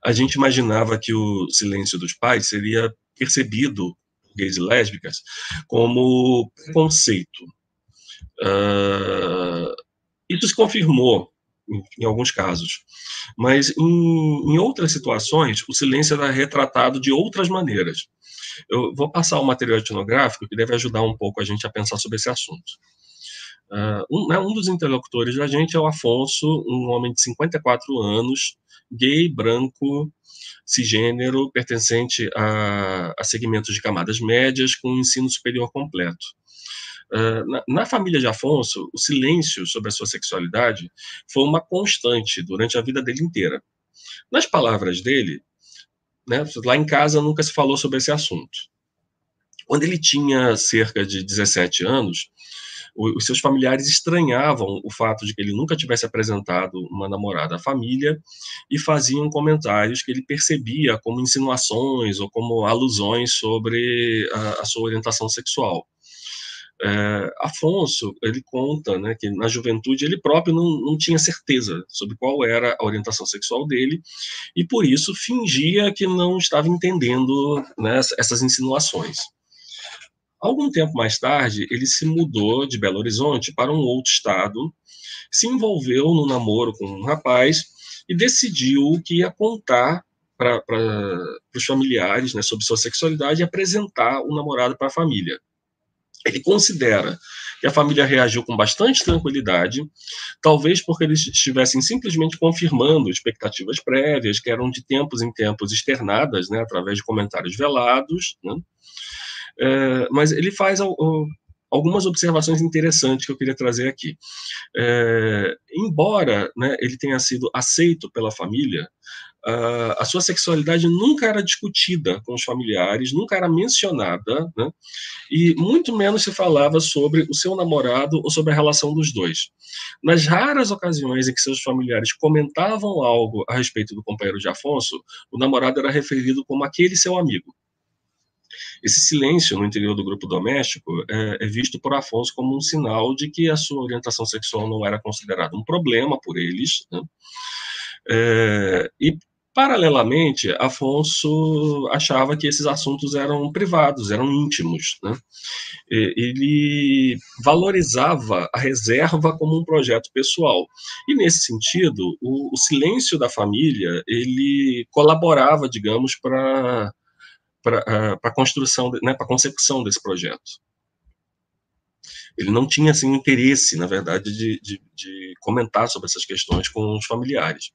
a gente imaginava que o silêncio dos pais seria percebido gays e lésbicas como conceito. Uh, isso se confirmou em, alguns casos, mas em, em outras situações o silêncio era retratado de outras maneiras. Eu vou passar o material etnográfico que deve ajudar um pouco a gente a pensar sobre esse assunto. Uh, um, né, um, dos interlocutores da gente é o Afonso, um homem de 54 anos, gay, branco, cisgênero, pertencente a, a segmentos de camadas médias com ensino superior completo. Na, na, família de Afonso, o silêncio sobre a sua sexualidade foi uma constante durante a vida dele inteira. Nas palavras dele, né, lá em casa nunca se falou sobre esse assunto. Quando ele tinha cerca de 17 anos, os seus familiares estranhavam o fato de que ele nunca tivesse apresentado uma namorada à família e faziam comentários que ele percebia como insinuações ou como alusões sobre a, a sua orientação sexual. É, Afonso, ele conta né, que na juventude ele próprio não, não tinha certeza sobre qual era a orientação sexual dele e por isso fingia que não estava entendendo né, essas insinuações. Algum tempo mais tarde, ele se mudou de Belo Horizonte para um outro estado, se envolveu no namoro com um rapaz e decidiu que ia contar para os familiares né, sobre sua sexualidade e apresentar o namorado para a família. Ele considera que a família reagiu com bastante tranquilidade, talvez porque eles estivessem simplesmente confirmando expectativas prévias, que eram de tempos em tempos externadas, né, através de comentários velados, né, é, mas ele faz algumas observações interessantes que eu queria trazer aqui. É, embora né, ele tenha sido aceito pela família, Uh, a sua sexualidade nunca era discutida com os familiares, nunca era mencionada, né? e muito menos se falava sobre o seu namorado ou sobre a relação dos dois. Nas raras ocasiões em que seus familiares comentavam algo a respeito do companheiro de Afonso, o namorado era referido como aquele seu amigo. Esse silêncio no interior do grupo doméstico é, é, visto por Afonso como um sinal de que a sua orientação sexual não era considerada um problema por eles. Né? É, e, paralelamente, Afonso achava que esses assuntos eram privados, eram íntimos. Né? Ele valorizava a reserva como um projeto pessoal. E, nesse sentido, o, o silêncio da família ele colaborava, digamos, para a construção, né, para a consecução desse projeto. Ele não tinha assim interesse, na verdade, de, de, de comentar sobre essas questões com os familiares.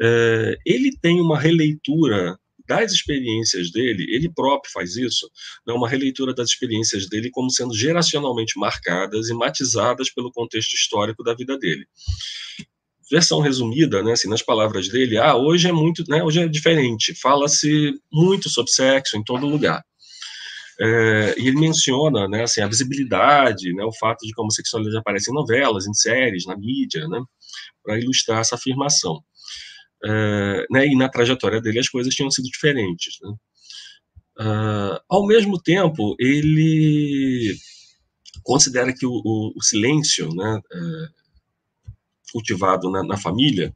É, ele tem uma releitura das experiências dele, ele próprio faz isso, né, uma releitura das experiências dele como sendo geracionalmente marcadas e matizadas pelo contexto histórico da vida dele versão resumida, né, assim, nas palavras dele, ah, hoje é muito, né, hoje é diferente, fala-se muito sobre sexo em todo lugar. É, e ele menciona, né, assim, a visibilidade, né, o fato de que a homossexualidade aparece em novelas, em séries, na mídia, né, para ilustrar essa afirmação. É, né, e na trajetória dele as coisas tinham sido diferentes. Né. Uh, ao mesmo tempo, ele considera que o, o, o silêncio, né, uh, cultivado na, na família,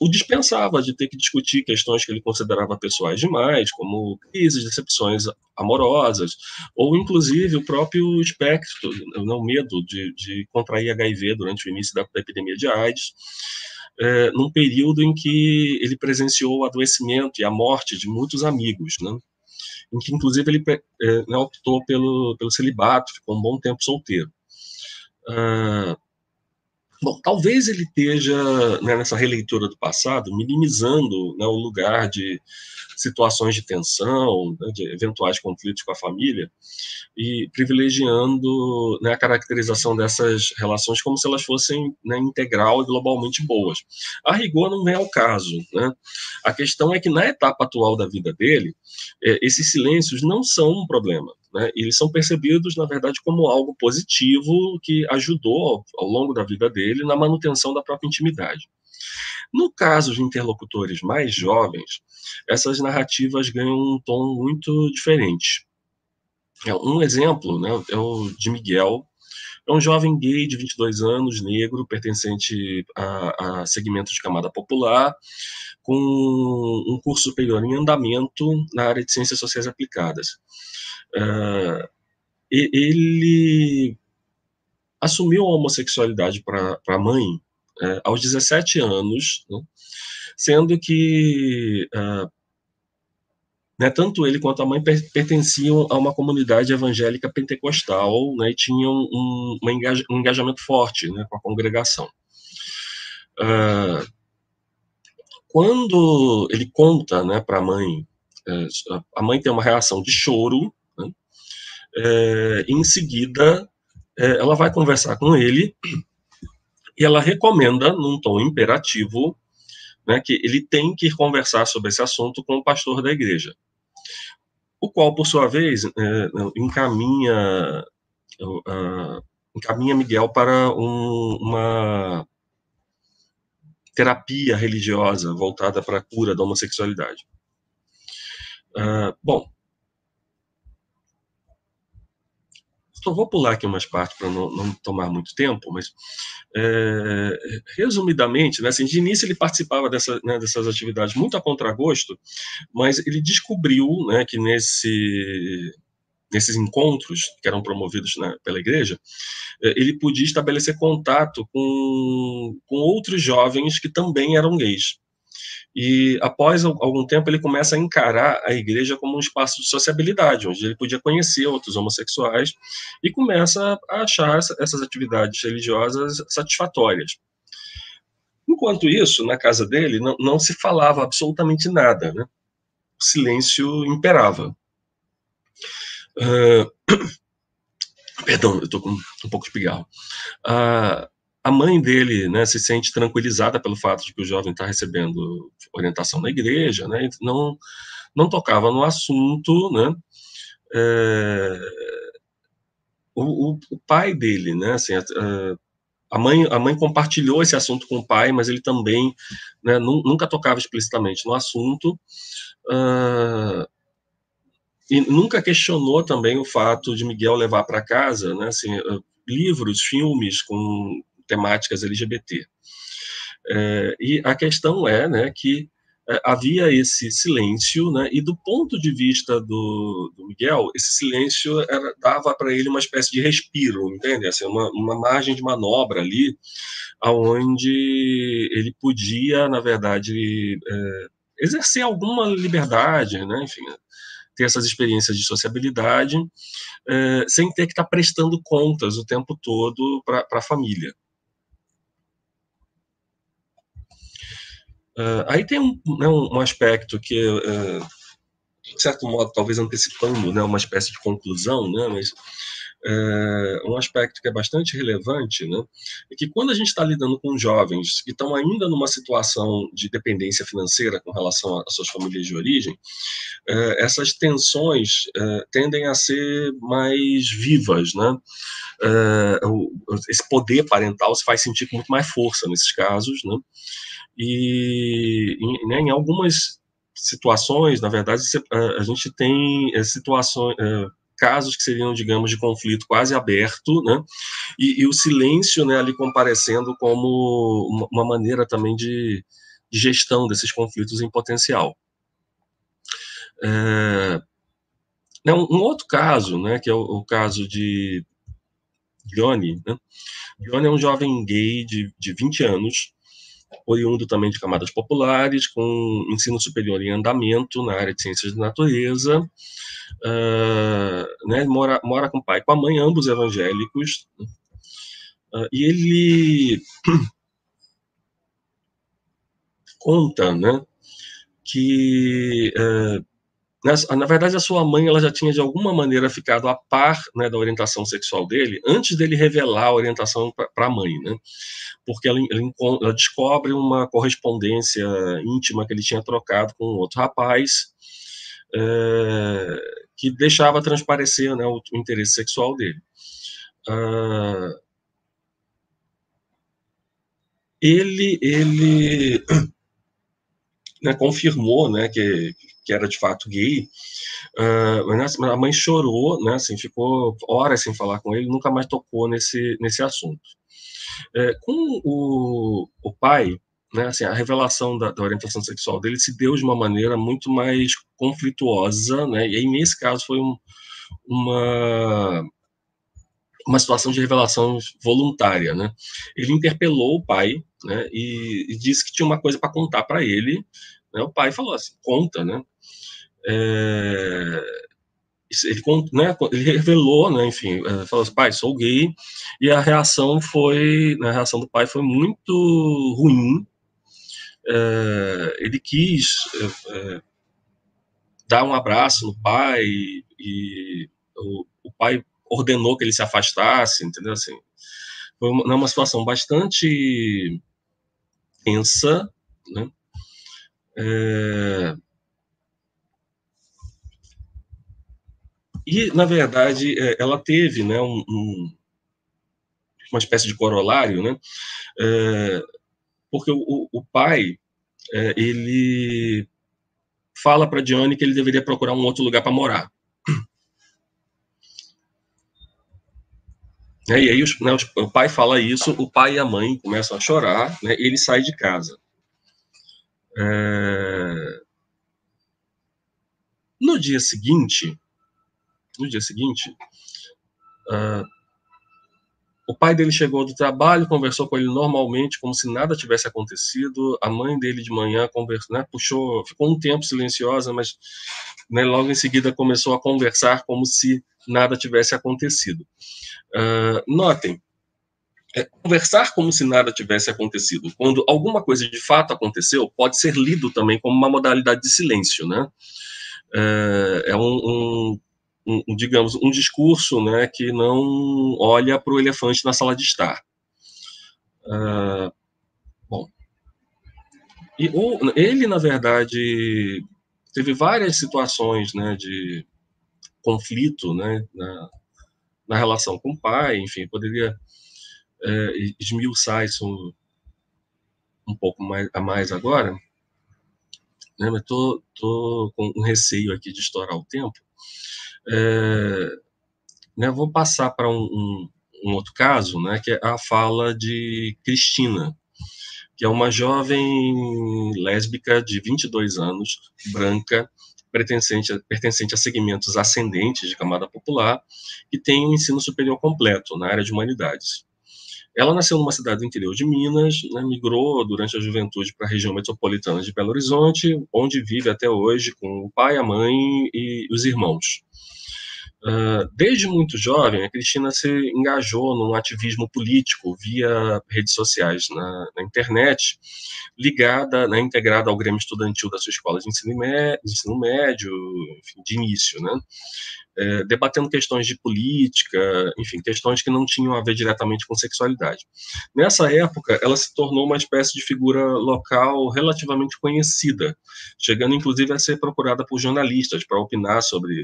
o dispensava de ter que discutir questões que ele considerava pessoais demais, como crises, decepções amorosas, ou inclusive o próprio espectro, não, medo de, de contrair HIV durante o início da, da epidemia de AIDS, é, num período em que ele presenciou o adoecimento e a morte de muitos amigos, né? em que inclusive ele é, né, optou pelo, pelo celibato, ficou um bom tempo solteiro. Uh, Bom, talvez ele esteja, né, nessa releitura do passado, minimizando né, o lugar de situações de tensão, né, de eventuais conflitos com a família, e privilegiando né, a caracterização dessas relações como se elas fossem né, integral e globalmente boas. A rigor não vem ao caso. Né? A questão é que na etapa atual da vida dele, é, esses silêncios não são um problema. Né? Eles são percebidos, na verdade, como algo positivo que ajudou ao longo da vida dele na manutenção da própria intimidade. No caso de interlocutores mais jovens, essas narrativas ganham um tom muito diferente. É, um exemplo né, é o de Miguel, é um jovem gay de 22 anos, negro, pertencente a, a segmento de camada popular, com um curso superior em andamento na área de ciências sociais aplicadas. Uh, ele assumiu a homossexualidade para a mãe uh, aos 17 anos, né, sendo que uh, né, tanto ele quanto a mãe per pertenciam a uma comunidade evangélica pentecostal né, e tinham um, um, engajamento forte né, com a congregação. Uh, quando ele conta né, para a mãe, uh, a mãe tem uma reação de choro, né, uh, em seguida eh, ela vai conversar com ele e ela recomenda, num tom imperativo, né, que ele tem que conversar sobre esse assunto com o pastor da igreja o qual, por sua vez, é, encaminha, uh, encaminha Miguel para um, uma terapia religiosa voltada para a cura da homossexualidade. Uh, bom, Só vou pular aqui umas partes para não, não, tomar muito tempo, mas é, resumidamente, né, assim, de início ele participava dessa, né, dessas atividades muito a contragosto, mas ele descobriu né, que nesse nesses encontros que eram promovidos né, pela igreja, é, ele podia estabelecer contato com, com outros jovens que também eram gays. E após algum tempo ele começa a encarar a igreja como um espaço de sociabilidade, onde ele podia conhecer outros homossexuais e começa a achar essas atividades religiosas satisfatórias. Enquanto isso, na casa dele não, não se falava absolutamente nada, né? O silêncio imperava. Uh, perdão, eu estou com um pouco de pigarro. Uh, a mãe dele né, se sente tranquilizada pelo fato de que o jovem está recebendo orientação na igreja, né, não, não tocava no assunto, né, é, o, o, pai dele, né, assim, a, a, mãe, a mãe compartilhou esse assunto com o pai, mas ele também né, nunca tocava explicitamente no assunto, uh, e nunca questionou também o fato de Miguel levar para casa, né, assim, livros, filmes com temáticas LGBT. É, e a questão é né, que é, havia esse silêncio, né, e do ponto de vista do, do Miguel, esse silêncio era, dava para ele uma espécie de respiro, entende? Assim, uma, uma margem de manobra ali, aonde ele podia, na verdade, é, exercer alguma liberdade, né, enfim, ter essas experiências de sociabilidade, é, sem ter que estar tá prestando contas o tempo todo para a família. Uh, aí tem um, né, um, aspecto que, uh, de certo modo, talvez antecipando né, uma espécie de conclusão, né, mas uh, um aspecto que é bastante relevante né, é que quando a gente está lidando com jovens que estão ainda numa situação de dependência financeira com relação às suas famílias de origem, essas tensões tendem a ser mais vivas, né? esse poder parental se faz sentir com muito mais força nesses casos, né? E em, né, em algumas situações, na verdade, a gente tem situações, casos que seriam, digamos, de conflito quase aberto, né? E, e o silêncio, né, ali comparecendo como uma maneira também de, de gestão desses conflitos em potencial. É, né, um, outro caso, né, que é o, o caso de Johnny, né? Johnny é um jovem gay de, de 20 anos, oriundo também de camadas populares, com ensino superior em andamento na área de ciências da natureza, uh, né, mora, mora com o pai e com a mãe, ambos evangélicos, uh, e ele conta, né, que uh, na, verdade, a sua mãe ela já tinha de alguma maneira ficado a par né, da orientação sexual dele antes dele revelar a orientação para a mãe, né? Porque ela, ela, ela, descobre uma correspondência íntima que ele tinha trocado com outro rapaz é, que deixava transparecer né, o, interesse sexual dele. Uh, ele ele né, confirmou né, que, que era de fato gay, uh, mas a mãe chorou, né, assim, ficou horas sem falar com ele, nunca mais tocou nesse, nesse assunto. É, com o, o pai, né, assim, a revelação da, da, orientação sexual dele se deu de uma maneira muito mais conflituosa, né, e aí nesse caso foi um, uma uma situação de revelação voluntária, né? Ele interpelou o pai, né, e, e disse que tinha uma coisa para contar para ele. Né? O pai falou assim, conta, né? É, ele, né, ele revelou, né, enfim, é, falou assim, pai, sou gay, e a reação foi, né, a reação do pai foi muito ruim. É, ele quis é, é dar um abraço no pai e o, o pai ordenou que ele se afastasse, entendeu? Assim, foi uma, uma situação bastante tensa, né? É... E, na verdade, é, ela teve né, um, um, uma espécie de corolário, né? É, porque o, o pai, é, ele fala para Dione que ele deveria procurar um outro lugar para morar. Né, e aí os, né, o pai fala isso, o pai e a mãe começam a chorar, né, ele sai de casa. É... No dia seguinte, no dia seguinte, uh, o pai dele chegou do trabalho, conversou com ele normalmente, como se nada tivesse acontecido. A mãe dele de manhã conversou, né, puxou, ficou um tempo silenciosa, mas né, logo em seguida começou a conversar como se nada tivesse acontecido. Uh, notem, é, conversar como se nada tivesse acontecido. Quando alguma coisa de fato aconteceu, pode ser lido também como uma modalidade de silêncio, né? É, é um, um, um, digamos, um discurso, né, que não olha para o elefante na sala de estar. Uh, bom, e ele na verdade teve várias situações, né, de conflito, né, na, na relação com o pai, enfim, poderia é, esmiuçar isso um, um pouco mais, a mais agora, né, mas tô, tô com um receio aqui de estourar o tempo. É, né, vou passar para um, um, um, outro caso, né, que é a fala de Cristina, que é uma jovem lésbica de 22 anos, branca, pertencente a, pertencente a segmentos ascendentes de camada popular, que tem um ensino superior completo na área de humanidades. Ela nasceu numa cidade do interior de Minas, né, migrou durante a juventude para a região metropolitana de Belo Horizonte, onde vive até hoje com o pai, a mãe e os irmãos. Uh, desde muito jovem, a Cristina se engajou num ativismo político via redes sociais na, na internet, ligada, né, integrada ao Grêmio Estudantil da sua escola de ensino, médio, de, ensino médio enfim, de início, né? É, debatendo questões de política, enfim, questões que não tinham a ver diretamente com sexualidade. Nessa época, ela se tornou uma espécie de figura local relativamente conhecida, chegando inclusive a ser procurada por jornalistas para opinar sobre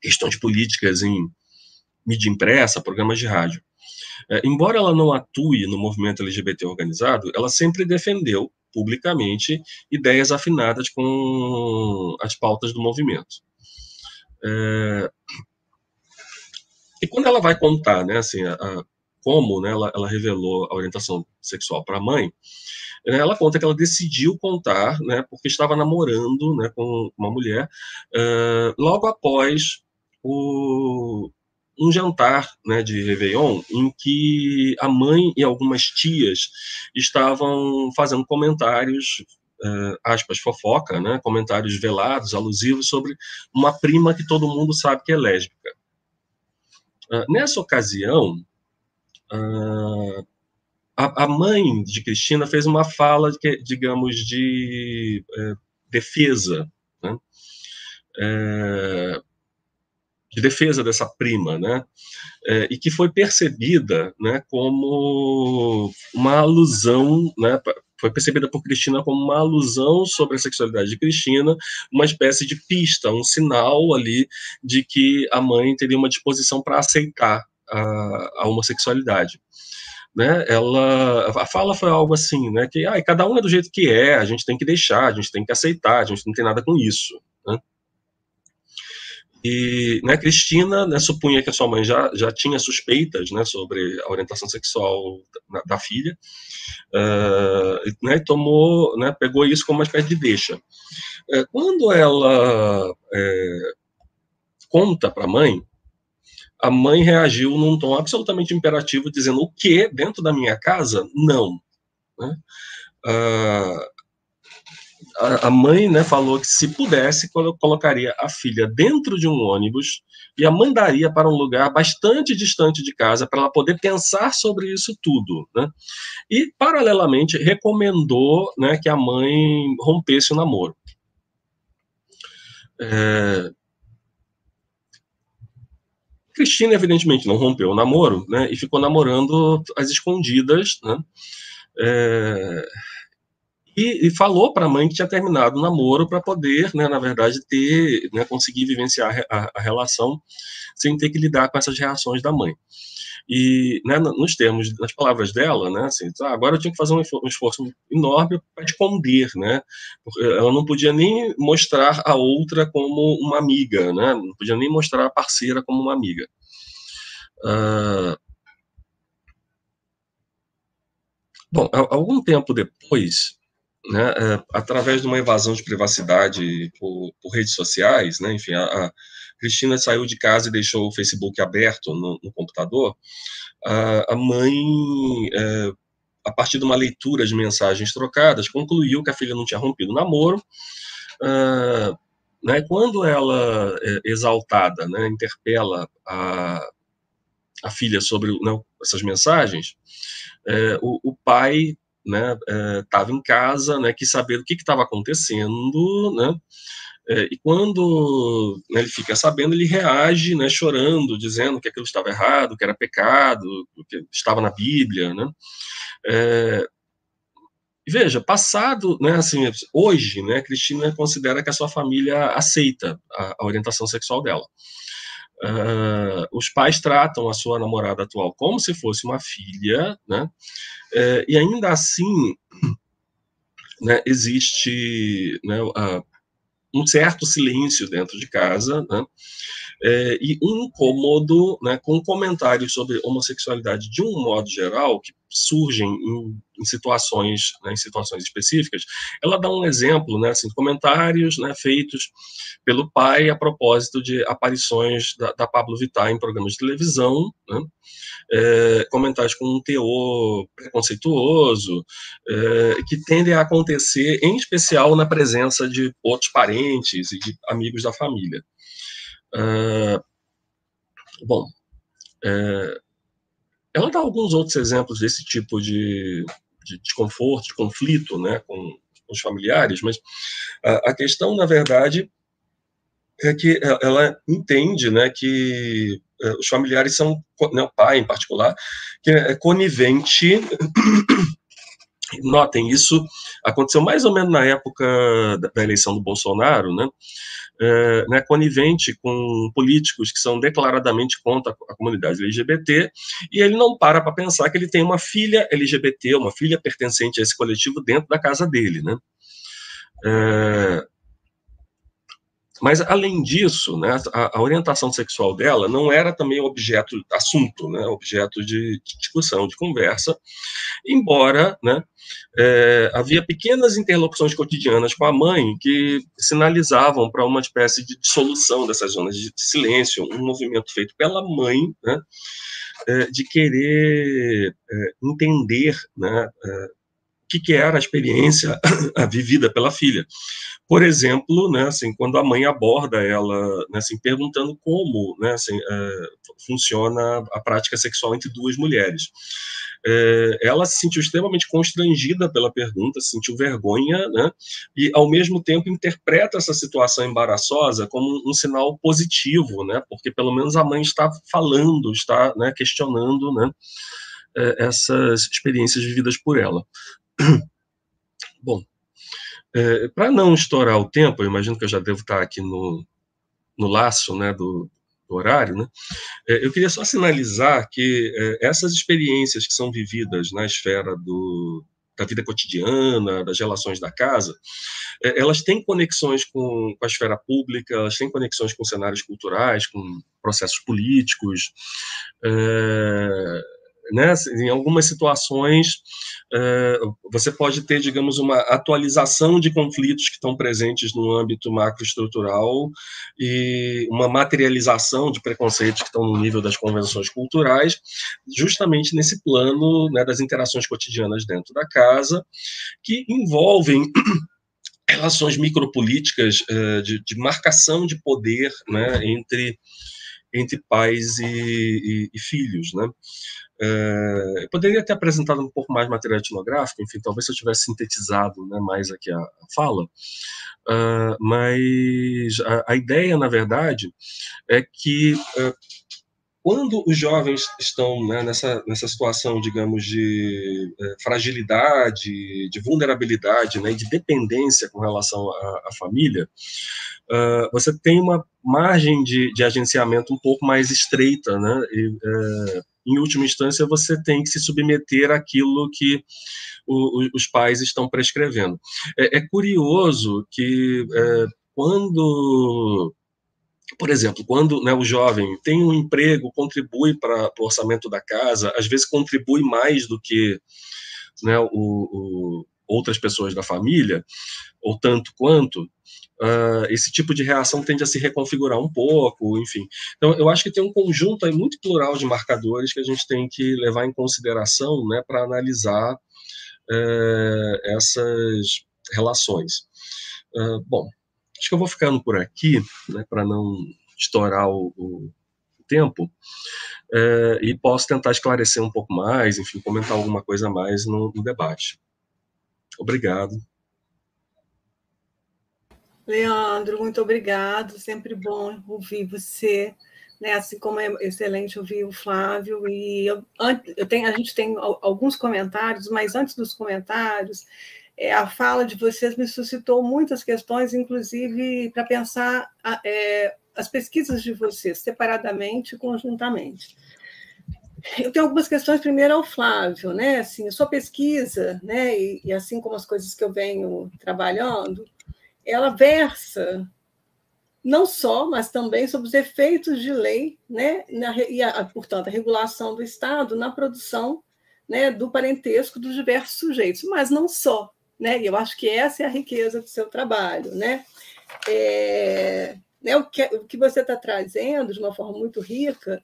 questões políticas em mídia impressa, programas de rádio. É, embora ela não atue no movimento LGBT organizado, ela sempre defendeu publicamente ideias afinadas com as pautas do movimento. É... E quando ela vai contar, né, assim, a, a, como né, ela, ela, revelou a orientação sexual para a mãe, né, ela conta que ela decidiu contar, né, porque estava namorando né, com uma mulher, uh, logo após o, um jantar né, de Réveillon em que a mãe e algumas tias estavam fazendo comentários, uh, aspas, fofoca, né, comentários velados, alusivos sobre uma prima que todo mundo sabe que é lésbica. Uh, nessa ocasião, uh, a, a, mãe de Cristina fez uma fala, que, digamos, de uh, defesa, né? De defesa dessa prima, né? É, e que foi percebida, né, como uma alusão, né, foi percebida por Cristina como uma alusão sobre a sexualidade de Cristina, uma espécie de pista, um sinal ali de que a mãe teria uma disposição para aceitar a, a homossexualidade. Né, ela a fala foi algo assim, né, que ah, cada um é do jeito que é, a gente tem que deixar, a gente tem que aceitar, a gente não tem nada com isso. E né, Cristina né, supunha que a sua mãe já, já tinha suspeitas né, sobre a orientação sexual da, da filha, uh, né, tomou, né, pegou isso como uma espécie de deixa. Uh, quando ela uh, conta para a mãe a mãe reagiu num tom absolutamente imperativo, dizendo: o que dentro da minha casa? Não. Né? Uh, a mãe né, falou que se pudesse, colocaria a filha dentro de um ônibus e a mandaria para um lugar bastante distante de casa para ela poder pensar sobre isso tudo. Né? E, paralelamente, recomendou né, que a mãe rompesse o namoro. É, Cristina, evidentemente, não rompeu o namoro, né, e ficou namorando às escondidas, né, é, e, e, falou para a mãe que tinha terminado o namoro para poder, né, na verdade, ter, né, conseguir vivenciar a, a, relação sem ter que lidar com essas reações da mãe. E, né, nos termos, nas palavras dela, né, assim, ah, agora eu tinha que fazer um esforço enorme para esconder, né, ela não podia nem mostrar a outra como uma amiga, né, não podia nem mostrar a parceira como uma amiga. Uh, bom, algum tempo depois, né, é, através de uma invasão de privacidade por, por redes sociais, né, enfim, a, a, Cristina saiu de casa e deixou o Facebook aberto no, no computador, a, a mãe, é, a partir de uma leitura de mensagens trocadas, concluiu que a filha não tinha rompido o namoro, uh, né, quando ela, é, exaltada, né, interpela a, a filha sobre né, essas mensagens, é, o, o, pai estava né, em casa, né, quis saber o que estava acontecendo, né, é, e quando né, ele fica sabendo, ele reage, né, chorando, dizendo que aquilo estava errado, que era pecado, que estava na Bíblia, né. É, veja, passado, né, assim, hoje, né, Cristina considera que a sua família aceita a, a orientação sexual dela. Uh, os pais tratam a sua namorada atual como se fosse uma filha, né? Uh, e ainda assim, né, existe né, uh, um certo silêncio dentro de casa, né? É, e um incômodo né, com comentários sobre homossexualidade de um modo geral, que surgem em, em situações, né, em situações específicas, ela dá um exemplo, né, assim, comentários né, feitos pelo pai a propósito de aparições da, da Pablo Vittar em programas de televisão, né, é, comentários com um teor preconceituoso, é, que tendem a acontecer, em especial na presença de outros parentes e de amigos da família. Uh, bom, é, ela dá alguns outros exemplos desse tipo de, de desconforto, de conflito né, com, com os familiares, mas a, a, questão, na verdade, é que ela entende né, que é, os familiares são, né, o pai em particular, que é conivente, notem isso, aconteceu mais ou menos na época da, eleição do Bolsonaro, né? É, né, conivente com políticos que são declaradamente contra a comunidade LGBT, e ele não para para pensar que ele tem uma filha LGBT, uma filha pertencente a esse coletivo dentro da casa dele, né? É, mas, além disso, né, a, a, orientação sexual dela não era também objeto, assunto, né, objeto de, de discussão, de conversa, embora né, é, havia pequenas interlocuções cotidianas com a mãe que sinalizavam para uma espécie de dissolução dessas zonas de, de silêncio, um movimento feito pela mãe, né, é, de querer é, entender né, é, que, que era a experiência vivida pela filha. Por exemplo, né, assim, quando a mãe aborda ela, né, assim, perguntando como né, assim, é, funciona a prática sexual entre duas mulheres. É, ela se sentiu extremamente constrangida pela pergunta, se sentiu vergonha, né, e ao mesmo tempo interpreta essa situação embaraçosa como um sinal positivo, né, porque pelo menos a mãe está falando, está né, questionando né, é, essas experiências vividas por ela. Bom, é, para não estourar o tempo, eu imagino que eu já devo estar aqui no, no laço né, do, do horário, né? É, eu queria só sinalizar que é, essas experiências que são vividas na esfera do, da vida cotidiana, das relações da casa, é, elas têm conexões com, a esfera pública, elas têm conexões com cenários culturais, com processos políticos. É, né? Em algumas situações, você pode ter, digamos, uma atualização de conflitos que estão presentes no âmbito macroestrutural e uma materialização de preconceitos que estão no nível das convenções culturais, justamente nesse plano né, das interações cotidianas dentro da casa, que envolvem relações micropolíticas de, de, marcação de poder né, entre entre pais e, e, e filhos, né? É, eu poderia ter apresentado um pouco mais material etnográfico, enfim, talvez se eu tivesse sintetizado né, mais aqui a, a fala, uh, mas a, a, ideia, na verdade, é que uh, quando os jovens estão né, nessa, nessa situação, digamos, de é, fragilidade, de vulnerabilidade, né, de dependência com relação à, à família, uh, você tem uma margem de, de, agenciamento um pouco mais estreita, né, e, uh, em última instância, você tem que se submeter àquilo que o, os pais estão prescrevendo. É, é curioso que é, quando por exemplo, quando né, o jovem tem um emprego, contribui para o orçamento da casa, às vezes contribui mais do que né, o, o, outras pessoas da família, ou tanto quanto, uh, esse tipo de reação tende a se reconfigurar um pouco, enfim. Então, eu acho que tem um conjunto aí muito plural de marcadores que a gente tem que levar em consideração né, para analisar uh, essas relações. Uh, bom, acho que eu vou ficando por aqui, né, para não estourar o, o tempo, é, e posso tentar esclarecer um pouco mais, enfim, comentar alguma coisa a mais no, no debate. Obrigado. Leandro, muito obrigado. Sempre bom ouvir você. Né, assim como é excelente ouvir o Flávio, e eu, eu tenho, a gente tem alguns comentários, mas antes dos comentários, a fala de vocês me suscitou muitas questões, inclusive para pensar é, as pesquisas de vocês, separadamente e conjuntamente. Eu tenho algumas questões, primeiro ao Flávio, né? Assim, a sua pesquisa, né? E, e assim como as coisas que eu venho trabalhando, ela versa não só, mas também sobre os efeitos de lei, né, na, e, a, portanto, a regulação do Estado na produção né, do parentesco dos diversos sujeitos, mas não só. Né, e eu acho que essa é a riqueza do seu trabalho. Né? É, né, o, que, o que você está trazendo, de uma forma muito rica,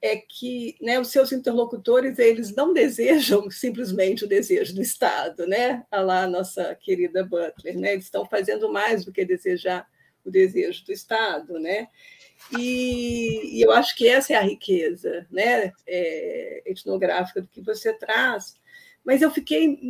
é que né, os seus interlocutores eles não desejam simplesmente o desejo do Estado, né? A lá nossa querida Butler, né? Eles estão fazendo mais do que desejar o desejo do Estado, né? E, e eu acho que essa é a riqueza, né? É, etnográfica do que você traz. Mas eu fiquei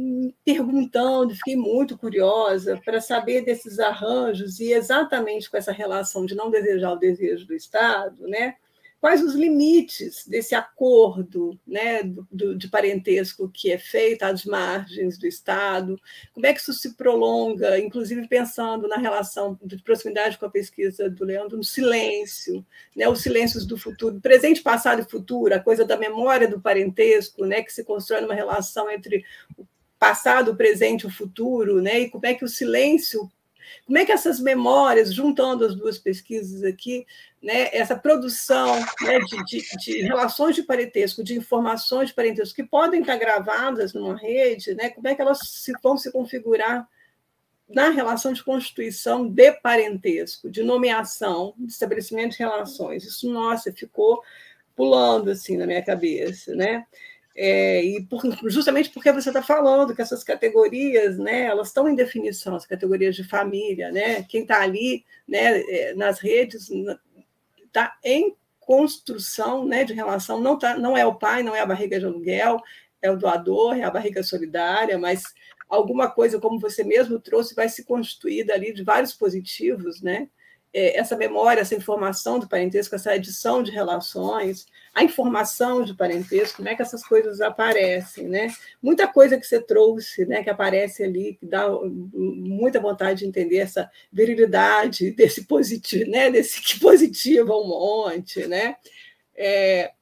perguntando, fiquei muito curiosa para saber desses arranjos e exatamente com essa relação de não desejar o desejo do Estado, né? Quais os limites desse acordo né, do, de parentesco que é feito às margens do Estado, como é que isso se prolonga, inclusive pensando na relação de proximidade com a pesquisa do Leandro, no silêncio, né, os silêncios do futuro, presente, passado e futuro, a coisa da memória do parentesco, né, que se constrói numa relação entre o passado, o presente o futuro, né, e como é que o silêncio como é que essas memórias, juntando as duas pesquisas aqui, né, essa produção né, de, de, de, relações de parentesco, de informações de parentesco que podem estar gravadas numa rede, né, como é que elas se, vão se configurar na relação de constituição de parentesco, de nomeação, de estabelecimento de relações. Isso, nossa, ficou pulando assim na minha cabeça, né? É, e por, justamente porque você está falando que essas categorias, né, elas estão em definição, as categorias de família, né, quem está ali, né, é, nas redes está em construção, né, de relação, não tá, não é o pai, não é a barriga de aluguel, é o doador, é a barriga solidária, mas alguma coisa, como você mesmo trouxe, vai se constituir dali de vários positivos, né, é, essa memória, essa informação do parentesco, essa edição de relações, a informação de parentesco, como é que essas coisas aparecem, né? Muita coisa que você trouxe, né, que aparece ali, que dá muita vontade de entender essa virilidade desse positivo, né, desse que positiva um monte, né? É,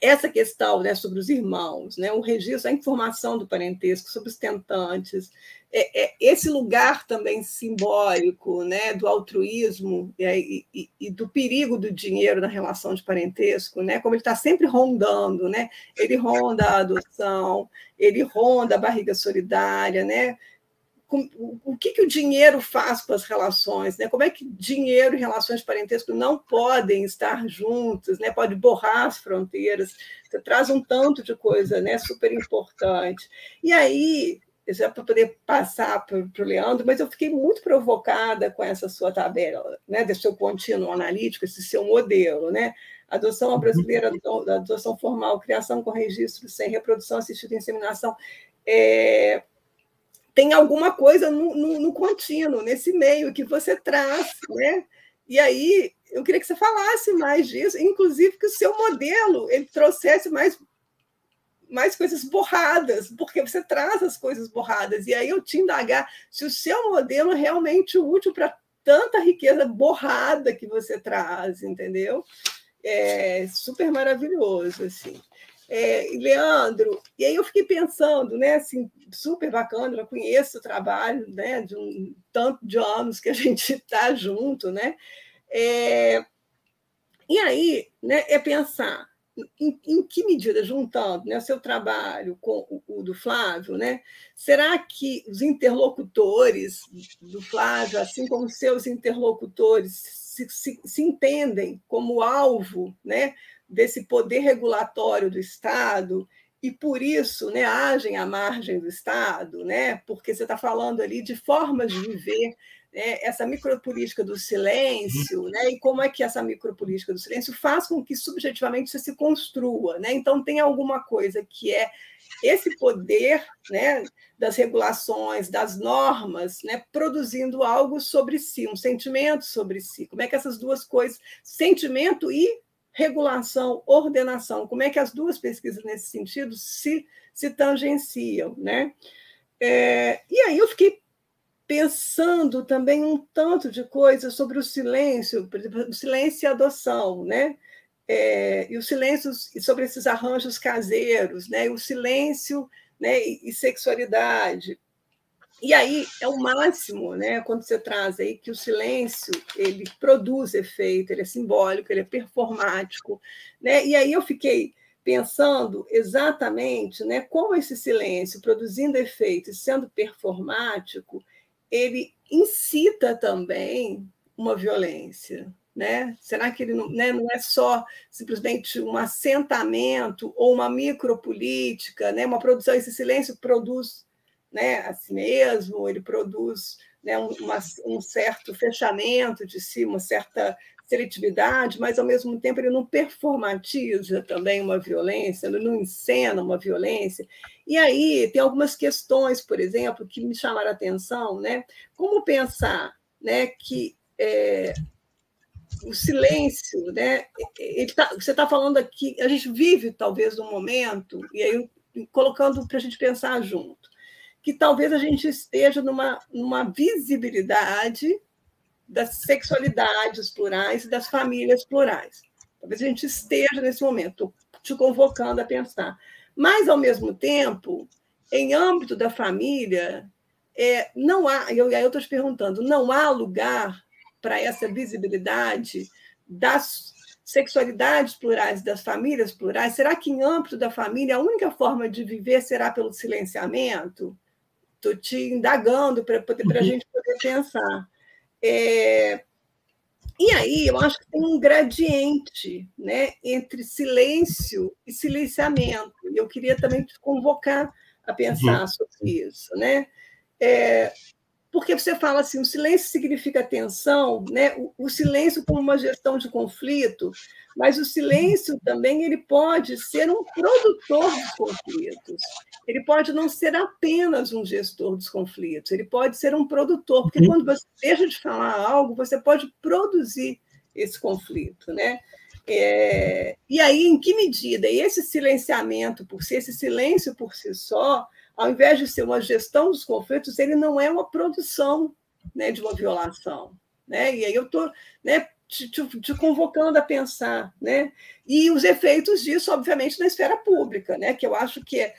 essa questão né, sobre os irmãos, né, o registro, a informação do parentesco sobre os tentantes, é, é, esse lugar também simbólico né, do altruísmo e, e, do perigo do dinheiro na relação de parentesco, né, como ele está sempre rondando, né, ele ronda a adoção, ele ronda a barriga solidária, né, o que, que o dinheiro faz para as relações, né? Como é que dinheiro e relações de parentesco não podem estar juntos, né? Pode borrar as fronteiras. Traz um tanto de coisa, né? Super importante. E aí, já para poder passar para o Leandro, mas eu fiquei muito provocada com essa sua tabela, né? Desse seu contínuo analítico, esse seu modelo, né? Adoção brasileira, adoção formal, criação com registro sem reprodução assistida inseminação. É, tem alguma coisa no, no, no contínuo, nesse meio que você traz, né? E aí eu queria que você falasse mais disso, inclusive que o seu modelo ele trouxesse mais mais coisas borradas, porque você traz as coisas borradas. E aí eu te indagar se o seu modelo é realmente útil para tanta riqueza borrada que você traz, entendeu? É super maravilhoso, assim. É, Leandro, e aí eu fiquei pensando, né, assim, super bacana, eu conheço o trabalho, né, de um tanto de anos que a gente está junto, né, é, e aí, né, é pensar em, em, que medida, juntando né, seu trabalho com o, o, do Flávio, né, será que os interlocutores do Flávio, assim como seus interlocutores, se, se, se entendem como alvo né, desse poder regulatório do Estado e por isso né, agem à margem do Estado, né, porque você está falando ali de formas de viver né, essa micropolítica do silêncio, né, e como é que essa micropolítica do silêncio faz com que subjetivamente você se construa. Né? Então, tem alguma coisa que é esse poder né, das regulações, das normas, né, produzindo algo sobre si, um sentimento sobre si. Como é que essas duas coisas, sentimento e regulação, ordenação, como é que as duas pesquisas nesse sentido se, se tangenciam, né? É, e aí eu fiquei pensando também um tanto de coisas sobre o silêncio, o silêncio e a adoção, né? É, e o silêncio sobre esses arranjos caseiros, né? O silêncio né? e, e sexualidade. E aí é o máximo, né? Quando você traz aí que o silêncio ele produz efeito, ele é simbólico, ele é performático, né? E aí eu fiquei pensando exatamente, né, como esse silêncio produzindo efeito e sendo performático, ele incita também uma violência, né? Será que ele não, né, não é só simplesmente um assentamento ou uma micropolítica, né? Uma produção, esse silêncio produz né, a si mesmo, ele produz né, uma, um certo fechamento de si, uma certa seletividade, mas ao mesmo tempo ele não performatiza também uma violência, ele não encena uma violência. E aí tem algumas questões, por exemplo, que me chamaram a atenção, né? Como pensar, né, que é, o silêncio, né? Tá, você está falando aqui, a gente vive talvez um momento, e aí colocando para a gente pensar junto, que talvez a gente esteja numa, numa visibilidade das sexualidades plurais e das famílias plurais. Talvez a gente esteja nesse momento, te convocando a pensar. Mas, ao mesmo tempo, em âmbito da família, é, não há, eu, eu estou te perguntando, não há lugar para essa visibilidade das sexualidades plurais, das famílias plurais? Será que, em âmbito da família, a única forma de viver será pelo silenciamento? Estou te indagando para a uhum. gente poder pensar. É, e aí, eu acho que tem um gradiente né, entre silêncio e silenciamento. E eu queria também te convocar a pensar uhum. sobre isso. Né? É, porque você fala assim, o silêncio significa tensão, né? o, o silêncio como uma gestão de conflito, mas o silêncio também ele pode ser um produtor dos conflitos. Ele pode não ser apenas um gestor dos conflitos, ele pode ser um produtor, porque quando você deixa de falar algo, você pode produzir esse conflito, né? É, e aí, em que medida? E esse silenciamento por si, esse silêncio por si só, ao invés de ser uma gestão dos conflitos, ele não é uma produção né, de uma violação. Né? E aí eu estou né, te, te, te, convocando a pensar. Né? E os efeitos disso, obviamente, na esfera pública, né? que eu acho que é,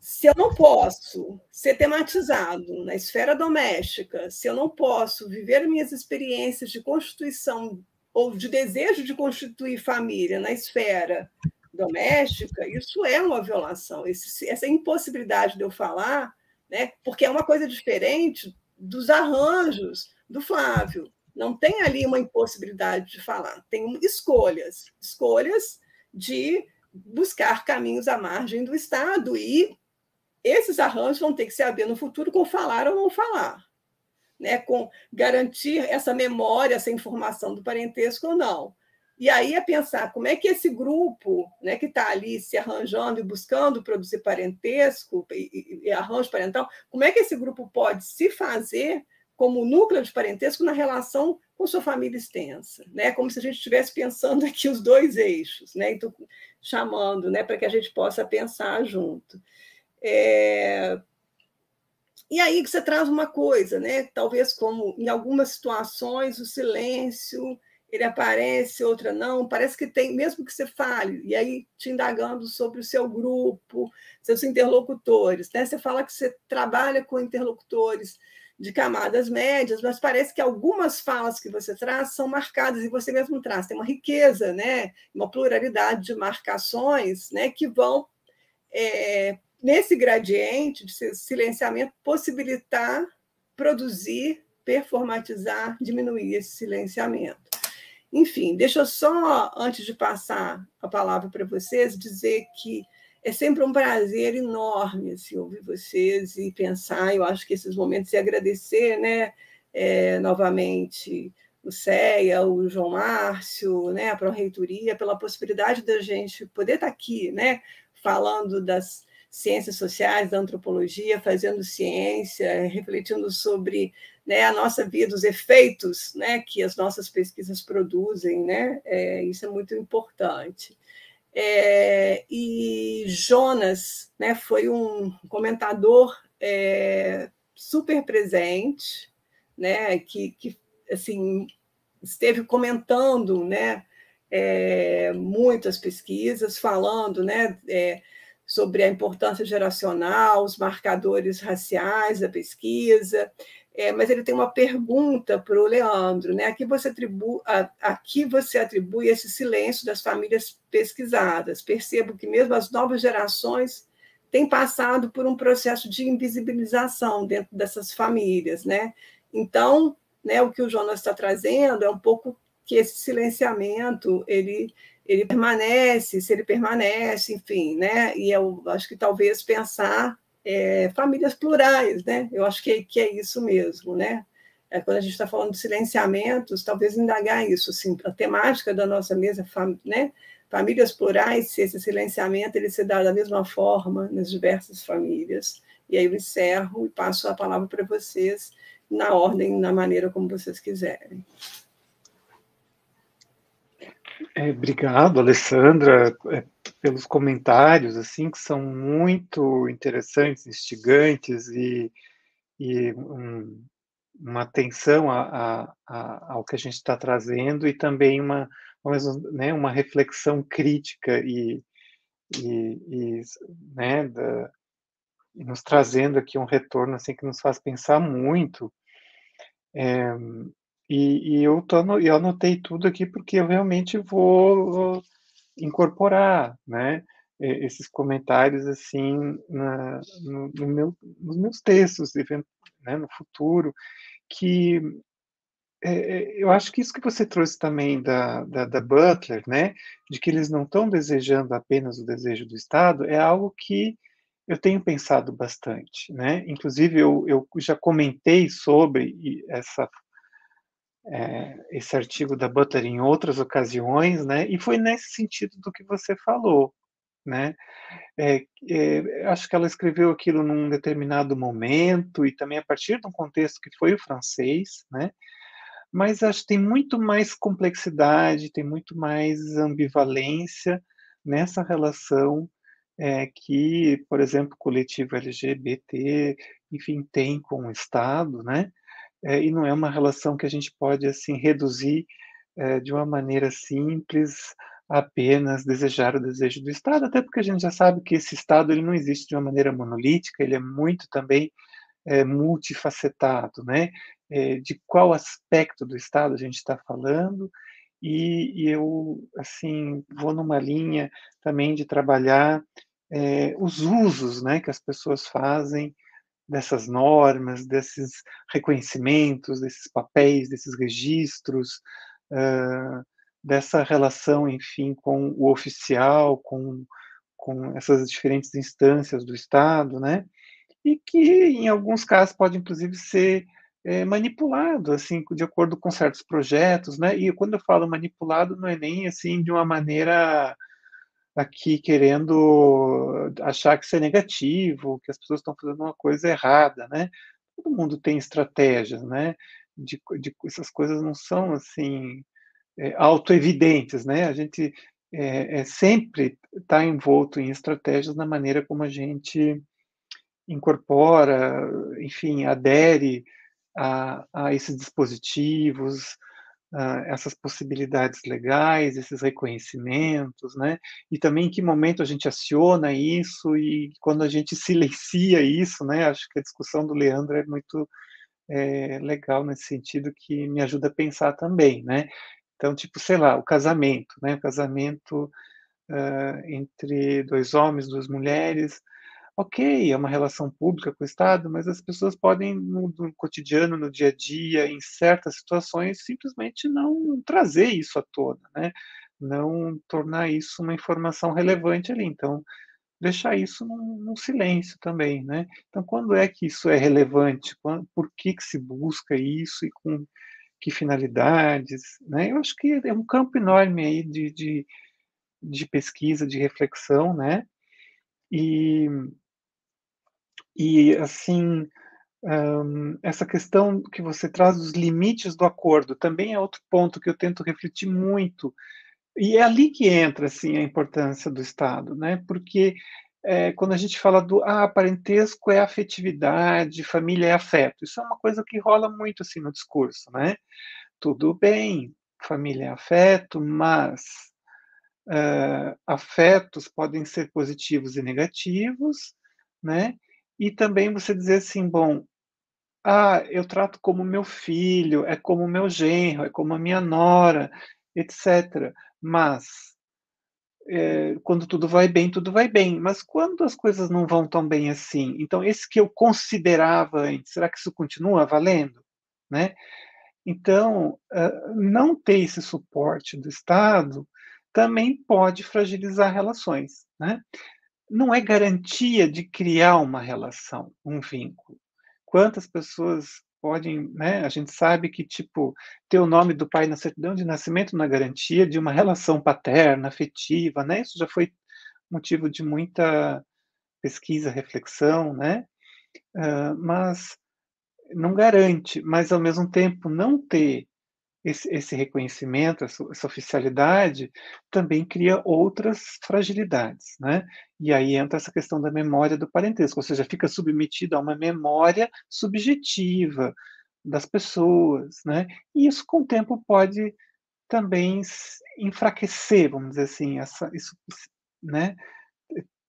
se eu não posso ser tematizado na esfera doméstica, se eu não posso viver minhas experiências de constituição ou de desejo de constituir família na esfera doméstica, isso é uma violação. Esse, essa impossibilidade de eu falar, né, porque é uma coisa diferente dos arranjos do Flávio. Não tem ali uma impossibilidade de falar, tem escolhas escolhas de buscar caminhos à margem do Estado e esses arranjos vão ter que se haver no futuro com falar ou não falar, né? com garantir essa memória, essa informação do parentesco ou não. E aí é pensar como é que esse grupo né, que está ali se arranjando e buscando produzir parentesco e, e, e, arranjo parental, como é que esse grupo pode se fazer como núcleo de parentesco na relação com sua família extensa, né? Como se a gente estivesse pensando aqui os dois eixos, né? Então, chamando, né, para que a gente possa pensar junto. É... E aí que você traz uma coisa, né? Talvez como em algumas situações o silêncio ele aparece, outra não. Parece que tem, mesmo que você fale, e aí te indagando sobre o seu grupo, seus interlocutores. Né? Você fala que você trabalha com interlocutores de camadas médias, mas parece que algumas falas que você traz são marcadas, e você mesmo traz. Tem uma riqueza, né? uma pluralidade de marcações né? que vão, é, nesse gradiente de silenciamento, possibilitar produzir, performatizar, diminuir esse silenciamento. Enfim, deixa eu só, antes de passar a palavra para vocês, dizer que é sempre um prazer enorme assim, ouvir vocês e pensar. Eu acho que esses momentos e agradecer né, é, novamente o CEA, o João Márcio, né, a Pró-Reitoria, pela possibilidade da gente poder estar aqui né, falando das ciências sociais, da antropologia, fazendo ciência, refletindo sobre né, a nossa vida, os efeitos né, que as nossas pesquisas produzem, né, é, isso é muito importante. É, e Jonas né, foi um comentador é, super presente, né, que, que assim, esteve comentando né, é, muitas pesquisas, falando né, é, sobre a importância geracional, os marcadores raciais da pesquisa, é, mas ele tem uma pergunta para o Leandro, né? Aqui você, atribui, aqui você atribui esse silêncio das famílias pesquisadas. Percebo que mesmo as novas gerações têm passado por um processo de invisibilização dentro dessas famílias, né? Então, né, o que o Jonas está trazendo é um pouco que esse silenciamento ele ele permanece, se ele permanece, enfim, né? E eu acho que talvez pensar é, famílias plurais, né? Eu acho que, que é isso mesmo, né? É, quando a gente está falando de silenciamentos, talvez indagar isso, assim, a temática da nossa mesa, fam, né? Famílias plurais, se esse silenciamento ele se dá da mesma forma nas diversas famílias. E aí eu encerro e passo a palavra para vocês na ordem, na maneira como vocês quiserem. É, obrigado, Alessandra, é, pelos comentários, assim, que são muito interessantes, instigantes e, e um, uma atenção a, a, a, ao que a gente está trazendo e também uma, né, uma reflexão crítica e, e, e né, da, nos trazendo aqui um retorno assim que nos faz pensar muito. É, e, e, eu, tô, eu anotei tudo aqui porque eu realmente vou incorporar, né, esses comentários assim na, no, no meu, nos meus textos, né, no futuro, que é, eu acho que isso que você trouxe também da, da, da Butler, né, de que eles não estão desejando apenas o desejo do Estado, é algo que eu tenho pensado bastante, né? Inclusive eu, eu já comentei sobre essa é, esse artigo da Butler em outras ocasiões, né? E foi nesse sentido do que você falou, né? É, é, acho que ela escreveu aquilo num determinado momento e também a partir de um contexto que foi o francês, né? Mas acho que tem muito mais complexidade, tem muito mais ambivalência nessa relação é, que, por exemplo, o coletivo LGBT, enfim, tem com o Estado, né? É, e não é uma relação que a gente pode assim reduzir é, de uma maneira simples apenas desejar o desejo do Estado, até porque a gente já sabe que esse Estado ele não existe de uma maneira monolítica, ele é muito também é, multifacetado, né? É, de qual aspecto do Estado a gente está falando e, e, eu assim vou numa linha também de trabalhar é, os usos, né, que as pessoas fazem dessas normas, desses reconhecimentos, desses papéis, desses registros, uh, dessa relação, enfim, com o oficial, com, com essas diferentes instâncias do Estado, né? E que, em alguns casos, pode, inclusive, ser é, manipulado, assim, de acordo com certos projetos, né? E quando eu falo manipulado, não é nem, assim, de uma maneira aqui querendo achar que isso é negativo, que as pessoas estão fazendo uma coisa errada, né? Todo mundo tem estratégias, né? De, de essas coisas não são, assim, é, autoevidentes, né? A gente é, é sempre está envolto em estratégias na maneira como a gente incorpora, enfim, adere a, a esses dispositivos, a essas possibilidades legais, esses reconhecimentos, né? E também em que momento a gente aciona isso e quando a gente silencia isso, né? Acho que a discussão do Leandro é muito é, legal nesse sentido que me ajuda a pensar também, né? Então, tipo, sei lá, o casamento, né? O casamento uh, entre dois homens, duas mulheres, ok, é uma relação pública com o Estado, mas as pessoas podem, no, no, cotidiano, no dia a dia, em certas situações, simplesmente não trazer isso à tona, né? Não tornar isso uma informação relevante ali. Então, deixar isso num, num silêncio também, né? Então, quando é que isso é relevante? Por que, que se busca isso e com que finalidades, né? Eu acho que é um campo enorme aí de, de, de pesquisa, de reflexão, né? E, e assim, um, essa questão que você traz dos limites do acordo também é outro ponto que eu tento refletir muito. E é ali que entra assim a importância do Estado, né? Porque é, quando a gente fala do ah, parentesco é afetividade, família é afeto. Isso é uma coisa que rola muito assim no discurso, né? Tudo bem, família é afeto, mas uh, afetos podem ser positivos e negativos, né? E também você dizer assim, bom, ah, eu trato como meu filho, é como meu genro, é como a minha nora, etc. Mas é, quando tudo vai bem, tudo vai bem. Mas quando as coisas não vão tão bem assim, então esse que eu considerava antes, será que isso continua valendo, né? Então, uh, não ter esse suporte do Estado também pode fragilizar relações, né? Não é garantia de criar uma relação, um vínculo. Quantas pessoas podem, né? A gente sabe que tipo ter o nome do pai na certidão de nascimento na garantia de uma relação paterna, afetiva, né? Isso já foi motivo de muita pesquisa, reflexão, né? Uh, mas não garante, mas ao mesmo tempo não ter esse, esse reconhecimento, essa, essa, oficialidade, também cria outras fragilidades, né? E aí entra essa questão da memória do parentesco, ou seja, fica submetido a uma memória subjetiva das pessoas, né? E isso, com o tempo, pode também enfraquecer, vamos dizer assim, essa, isso, né?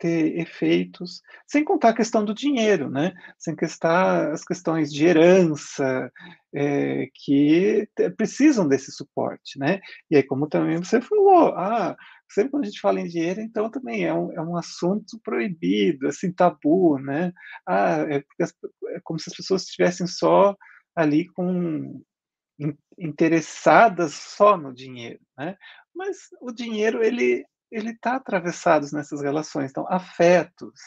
Ter efeitos, sem contar a questão do dinheiro, né? Sem contar as questões de herança, é, que precisam desse suporte, né? E aí, como também você falou, ah, sempre quando a gente fala em dinheiro, então também é um, é um assunto proibido, assim, tabu, né? Ah, é, é como se as pessoas estivessem só ali com interessadas só no dinheiro, né? Mas o dinheiro ele ele está atravessado nessas relações. Então, afetos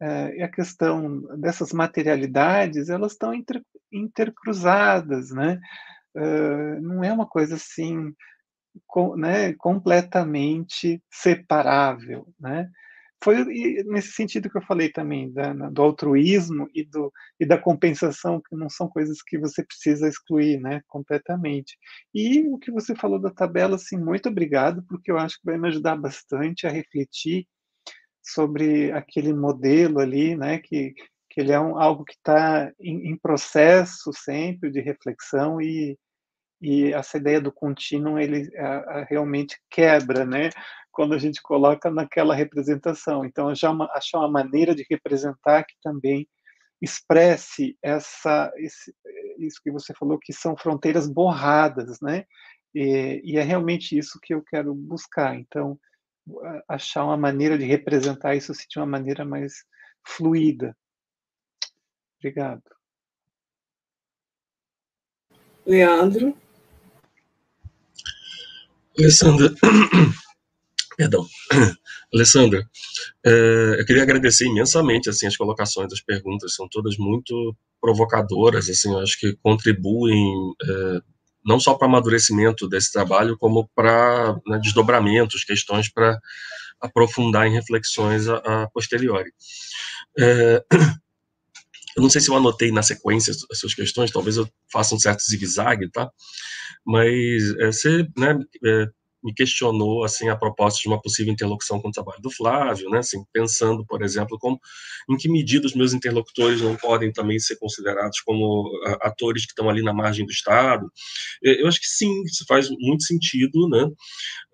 é, e a questão dessas materialidades, elas estão inter, intercruzadas, né? Uh, não é uma coisa assim, com, né, completamente separável, né? Foi nesse sentido que eu falei também da, do altruísmo e, do, e da compensação, que não são coisas que você precisa excluir, né, completamente. E o que você falou da tabela, assim, muito obrigado, porque eu acho que vai me ajudar bastante a refletir sobre aquele modelo ali, né, que, que ele é um, algo que está em, em, processo sempre de reflexão e, e essa ideia do contínuo ele a, a, realmente quebra, né? Quando a gente coloca naquela representação. Então, achar uma maneira de representar que também expresse essa esse, isso que você falou que são fronteiras borradas, né? E, e, é realmente isso que eu quero buscar. Então, achar uma maneira de representar isso de uma maneira mais fluida. Obrigado. Leandro. Alessandra, Perdão. Alessandra, é, eu queria agradecer imensamente assim as colocações, as perguntas, são todas muito provocadoras, assim, acho que contribuem é, não só para o amadurecimento desse trabalho, como para né, desdobramentos, questões para aprofundar em reflexões a, a posteriori. É, eu não sei se eu anotei na sequência as suas questões, talvez eu faça um certo zigue-zague, tá? Mas é, você né, é, me questionou assim a proposta de uma possível interlocução com o trabalho do Flávio, né? Assim, pensando, por exemplo, como em que medida os meus interlocutores não podem também ser considerados como atores que estão ali na margem do Estado. Eu acho que sim, isso faz muito sentido, né?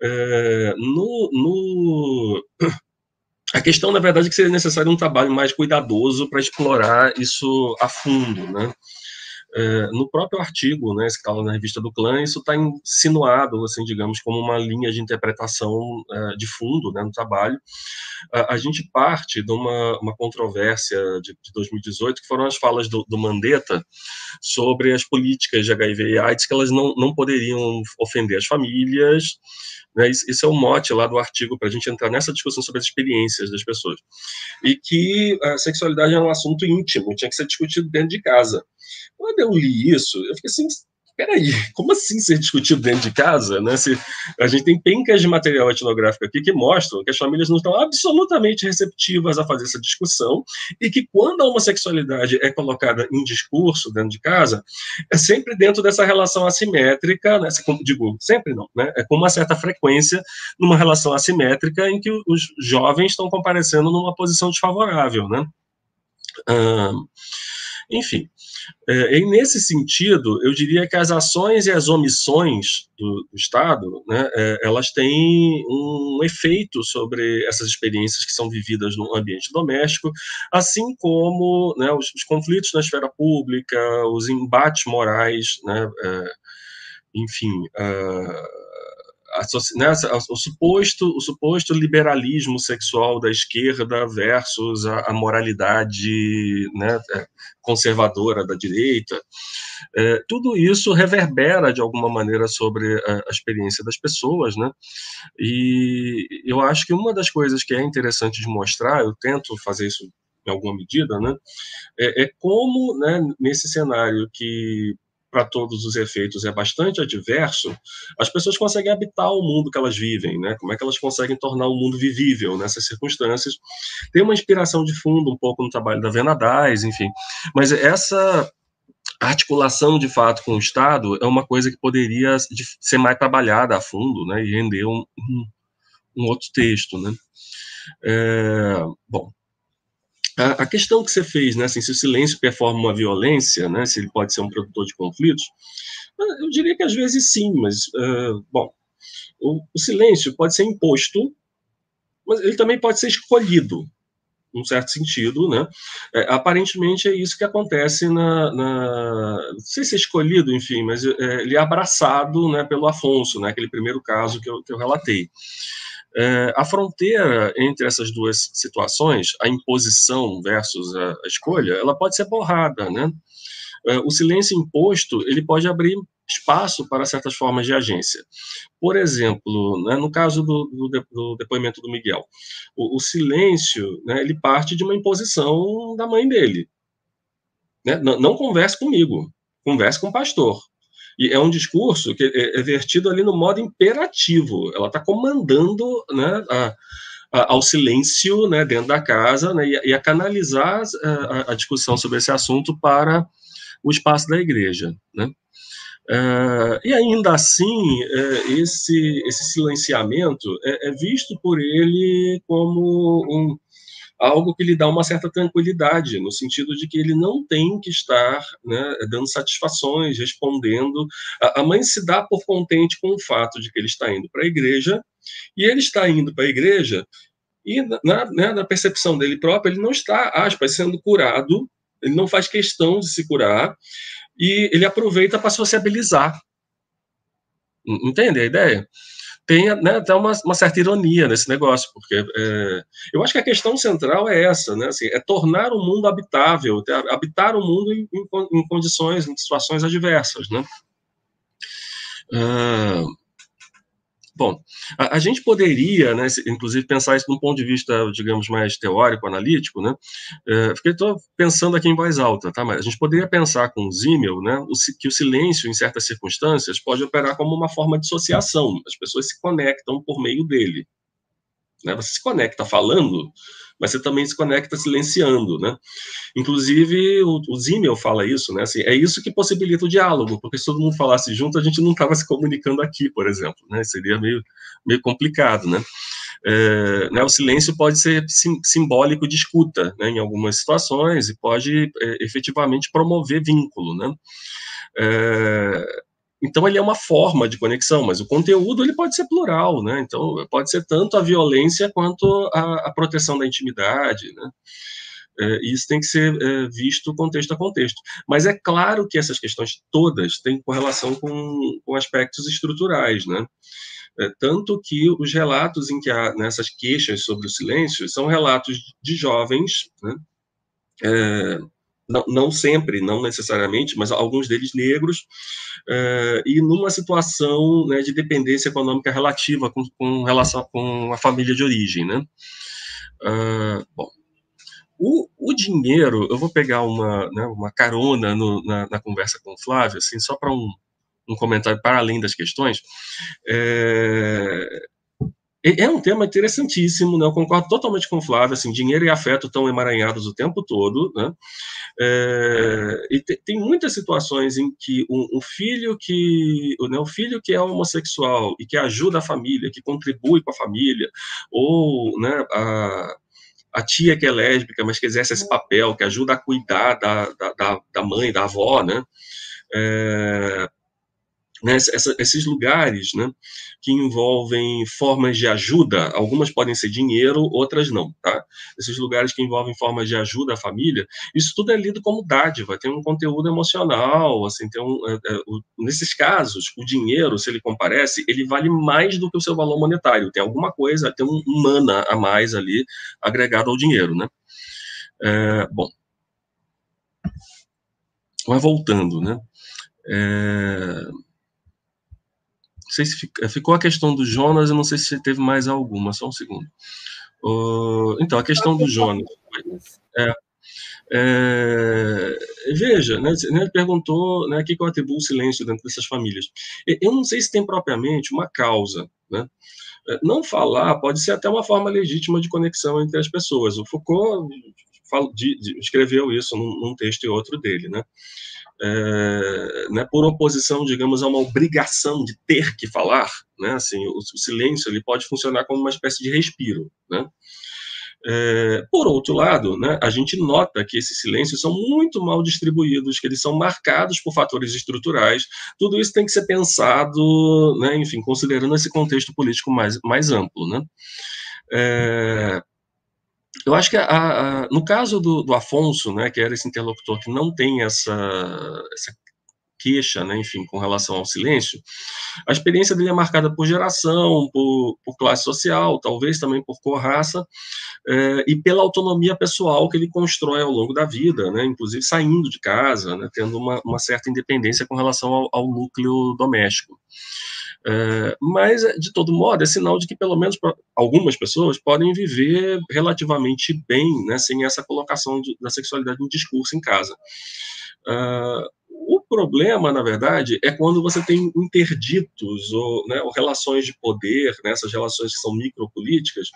É, no, no a questão, na verdade, é que seria necessário um trabalho mais cuidadoso para explorar isso a fundo, né? É, no próprio artigo, né, que estava na revista do Clã, isso está insinuado, assim, digamos, como uma linha de interpretação é, de fundo né, no trabalho. A, a, gente parte de uma, uma controvérsia de, de 2018, que foram as falas do, do, Mandetta sobre as políticas de HIV e AIDS, que elas não, não poderiam ofender as famílias, né, isso, é o mote lá do artigo para a gente entrar nessa discussão sobre as experiências das pessoas. E que a sexualidade é um assunto íntimo, tinha que ser discutido dentro de casa. Quando eu li isso, eu fiquei assim, peraí, como assim ser discutido dentro de casa? Né? Se, a gente tem pencas de material etnográfico aqui que mostram que as famílias não estão absolutamente receptivas a fazer essa discussão e que quando a homossexualidade é colocada em discurso dentro de casa, é sempre dentro dessa relação assimétrica, né? digo, sempre não, né? é com uma certa frequência numa relação assimétrica em que os jovens estão comparecendo numa posição desfavorável, né? Enfim, é, nesse sentido, eu diria que as ações e as omissões do, do Estado, né, é, elas têm um efeito sobre essas experiências que são vividas no ambiente doméstico, assim como né, os, os, conflitos na esfera pública, os embates morais, né, é, enfim. Uh, a, né, o, suposto, o suposto liberalismo sexual da esquerda versus a, a moralidade né, é, conservadora da direita, é, tudo isso reverbera de alguma maneira sobre a, a, experiência das pessoas, né? E eu acho que uma das coisas que é interessante de mostrar, eu tento fazer isso em alguma medida, né, é, é como, né, nesse cenário que para todos os efeitos é bastante adverso, as pessoas conseguem habitar o mundo que elas vivem, né? Como é que elas conseguem tornar o mundo vivível nessas circunstâncias? Tem uma inspiração de fundo um pouco no trabalho da Venadais, enfim. Mas essa articulação de fato com o Estado é uma coisa que poderia ser mais trabalhada a fundo, né, e render um, um, um outro texto, né. É, bom, a, questão que você fez, né, assim, se o silêncio performa uma violência, né, se ele pode ser um produtor de conflitos, eu diria que às vezes sim, mas, uh, bom, o, o silêncio pode ser imposto, mas ele também pode ser escolhido, num certo sentido, né? É, aparentemente é isso que acontece na, na, não sei se é escolhido, enfim, mas é, ele é abraçado, né, pelo Afonso, né, aquele primeiro caso que eu, que eu relatei. É, a fronteira entre essas duas situações, a imposição versus a, a escolha, ela pode ser borrada, né? É, o silêncio imposto ele pode abrir espaço para certas formas de agência. Por exemplo, né, no caso do, do, do, depoimento do Miguel, o, o silêncio né, ele parte de uma imposição da mãe dele. Né? Não, não converse comigo, converse com o pastor. E é um discurso que é, é vertido ali no modo imperativo. Ela está comandando né, a, a, ao silêncio né, dentro da casa né, e, a, e a canalizar a, a, discussão sobre esse assunto para o espaço da igreja. Né? Uh, e ainda assim, uh, esse, esse silenciamento é, é, visto por ele como um, algo que lhe dá uma certa tranquilidade, no sentido de que ele não tem que estar né, dando satisfações, respondendo. A, mãe se dá por contente com o fato de que ele está indo para a igreja, e ele está indo para a igreja, e na, né, na percepção dele próprio, ele não está, aspas, sendo curado, ele não faz questão de se curar, e ele aproveita para sociabilizar. Entende a ideia? Tem né, até uma, uma, certa ironia nesse negócio, porque é, eu acho que a questão central é essa, né, assim, é tornar o mundo habitável, habitar o mundo em, em, em condições, em situações adversas, né? Uh, Bom, a, a, gente poderia, né, inclusive, pensar isso de um ponto de vista, digamos, mais teórico, analítico, né, é, porque pensando aqui em voz alta, tá, mas a gente poderia pensar com o Zimmel, né, o, que o silêncio, em certas circunstâncias, pode operar como uma forma de associação, as pessoas se conectam por meio dele. Né, você se conecta falando, mas você também se conecta silenciando, né? Inclusive, o, o Zimmel fala isso, né? Assim, é isso que possibilita o diálogo, porque se todo mundo falasse junto, a gente não estava se comunicando aqui, por exemplo, né? Seria meio, meio complicado, né? É, né, o silêncio pode ser sim, simbólico de escuta, né, em algumas situações, e pode é, efetivamente promover vínculo, né? É, então ele é uma forma de conexão, mas o conteúdo ele pode ser plural, né? Então pode ser tanto a violência quanto a, a proteção da intimidade, né? É, isso tem que ser é, visto contexto a contexto. Mas é claro que essas questões todas têm correlação com, com aspectos estruturais, né? É, tanto que os relatos em que há nessas queixas sobre o silêncio são relatos de jovens, né? É, não, não, sempre, não necessariamente, mas alguns deles negros, uh, e numa situação né, de dependência econômica relativa com, com, relação com a família de origem, né? Uh, bom, o, o, dinheiro, eu vou pegar uma, né, uma carona no, na, na, conversa com o Flávio, assim, só para um, um comentário para além das questões. É, é um tema interessantíssimo, né? Eu concordo totalmente com o Flávio, assim, dinheiro e afeto estão emaranhados o tempo todo, né? É, e te, tem muitas situações em que um, um filho que, né, o filho que é homossexual e que ajuda a família, que contribui com a família, ou, né, a, a tia que é lésbica, mas que exerce esse papel, que ajuda a cuidar da, da, da mãe, da avó, né? É, né, essa, esses lugares né, que envolvem formas de ajuda, algumas podem ser dinheiro, outras não, tá? Esses lugares que envolvem formas de ajuda à família, isso tudo é lido como dádiva, tem um conteúdo emocional, assim, tem um, é, é, o, nesses casos, o dinheiro, se ele comparece, ele vale mais do que o seu valor monetário, tem alguma coisa, tem um mana a mais ali agregado ao dinheiro, né? É, bom, mas voltando, né? É, não sei se eh, ficou a questão do Jonas, eu não sei se teve mais alguma, só um segundo. Uh, então, a questão do Jonas. É, é, veja, né, ele perguntou né, o que, que eu atribuo o silêncio dentro dessas famílias. Eu não sei se tem propriamente uma causa. Né? É, não falar pode ser até uma forma legítima de conexão entre as pessoas. O Foucault de, de, escreveu isso num, num, texto e outro dele, né? É, né, por oposição, digamos, a uma obrigação de ter que falar, né? Assim, o, o silêncio ele pode funcionar como uma espécie de respiro, né? É, por outro lado, né, a gente nota que esses silêncios são muito mal distribuídos, que eles são marcados por fatores estruturais. Tudo isso tem que ser pensado, né, enfim, considerando esse contexto político mais, mais amplo. Né? É, eu acho que a, a, no caso do, do, Afonso, né, que era esse interlocutor que não tem essa, essa queixa, né, enfim, com relação ao silêncio, a experiência dele é marcada por geração, por, por classe social, talvez também por cor, raça, é, e pela autonomia pessoal que ele constrói ao longo da vida, né, inclusive saindo de casa, né, tendo uma, uma certa independência com relação ao, ao núcleo doméstico. É, mas, de todo modo, é sinal de que, pelo menos, algumas pessoas podem viver relativamente bem, né, sem essa colocação de, da sexualidade no discurso em casa. Uh, o problema, na verdade, é quando você tem interditos ou, né, ou relações de poder, né, essas relações que são micropolíticas,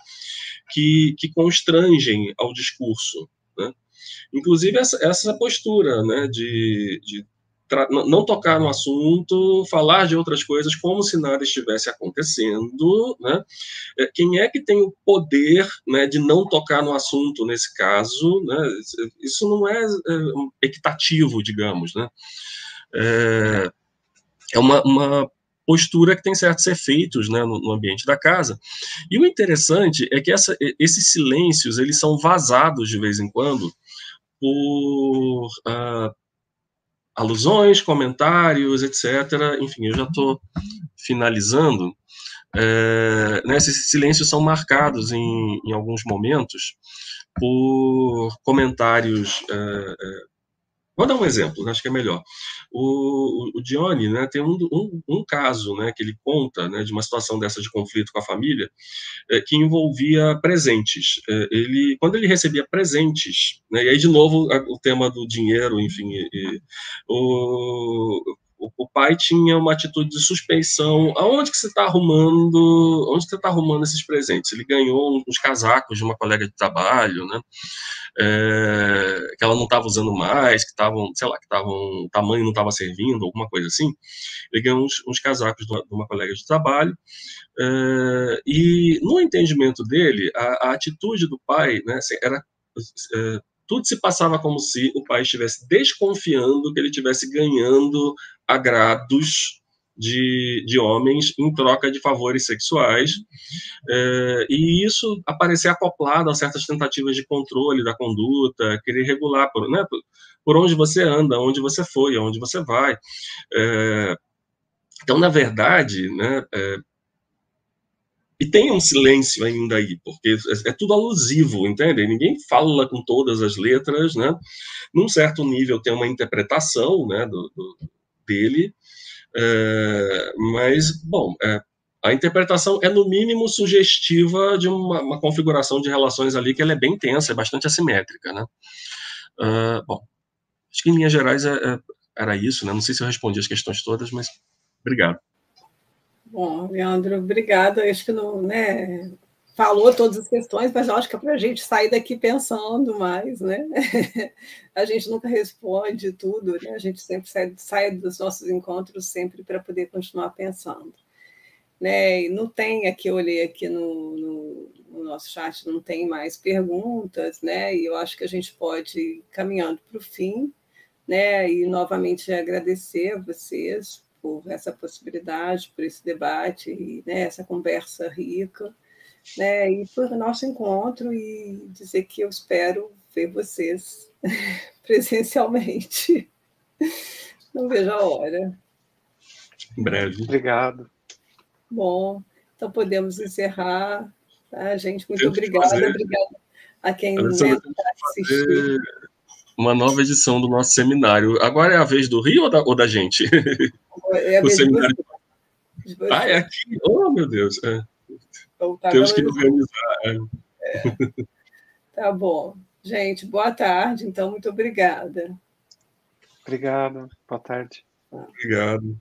que, que constrangem ao discurso. Né? Inclusive, essa, essa postura né, de, de não tocar no assunto, falar de outras coisas como se nada estivesse acontecendo, né? É, quem é que tem o poder, né, de não tocar no assunto nesse caso, né? Isso não é, é equitativo, digamos, né? É, é uma, uma postura que tem certos efeitos né, no, no, ambiente da casa. E o interessante é que essa, esses silêncios eles são vazados de vez em quando por uh, alusões, comentários, etc. Enfim, eu já estou finalizando. É, né, esses silêncios são marcados em, em alguns momentos por comentários é, é Vou dar um exemplo, acho que é melhor. O, o, Johnny né, tem um, um, um, caso né, que ele conta né, de uma situação dessa de conflito com a família é, que envolvia presentes. É, ele, quando ele recebia presentes, né, e aí de novo o tema do dinheiro, enfim, e, o, o, pai tinha uma atitude de suspeição. Aonde que você está arrumando? Onde você está arrumando esses presentes? Ele ganhou uns casacos de uma colega de trabalho, né? É, que ela não estava usando mais, que estavam, sei lá, que estavam, o tamanho não estava servindo, alguma coisa assim. Ele ganhou uns, uns casacos de uma, colega de trabalho. É, e no entendimento dele, a, a atitude do pai, né, assim, era é, tudo se passava como se o pai estivesse desconfiando que ele estivesse ganhando agrados de, de homens em troca de favores sexuais, é, e isso aparecer acoplado a certas tentativas de controle da conduta, querer regular por, né, por, onde você anda, onde você foi, aonde você vai. É, então, na verdade, né, é, e tem um silêncio ainda aí, porque é, é, tudo alusivo, entende? Ninguém fala com todas as letras, né? Num certo nível tem uma interpretação, né, do, do dele, é, mas, bom, é, a interpretação é, no mínimo, sugestiva de uma, uma, configuração de relações ali que ela é bem tensa, é bastante assimétrica, né? Bom, acho que em linhas gerais é, é, era isso, né? Não sei se eu respondi as questões todas, mas obrigado. Bom, Leandro, obrigada. Acho que não, né, falou todas as questões, mas eu acho que é para a gente sair daqui pensando mais, né? a gente nunca responde tudo, né? A gente sempre sai, sai dos nossos encontros sempre para poder continuar pensando. Né? E não tem aqui, eu olhei aqui no, no, no, nosso chat, não tem mais perguntas, né? E eu acho que a gente pode ir caminhando para o fim, né? E novamente agradecer a vocês por essa possibilidade, por esse debate e né, essa conversa rica né, e por nosso encontro e dizer que eu espero ver vocês presencialmente. Não vejo a hora. Em breve. Obrigado. Bom, então podemos encerrar. Tá, gente? Muito obrigada. Fazer... Obrigada a quem está assistindo. Uma nova edição do nosso seminário. Agora é a vez do Rio ou da, ou da gente? É a vez o seminário. De você. Ah, é aqui? Oh, meu Deus. É. Então, tá Temos que organizar. É. É. Tá bom. Gente, boa tarde. Então, muito obrigada. Obrigado. Boa tarde. Obrigado.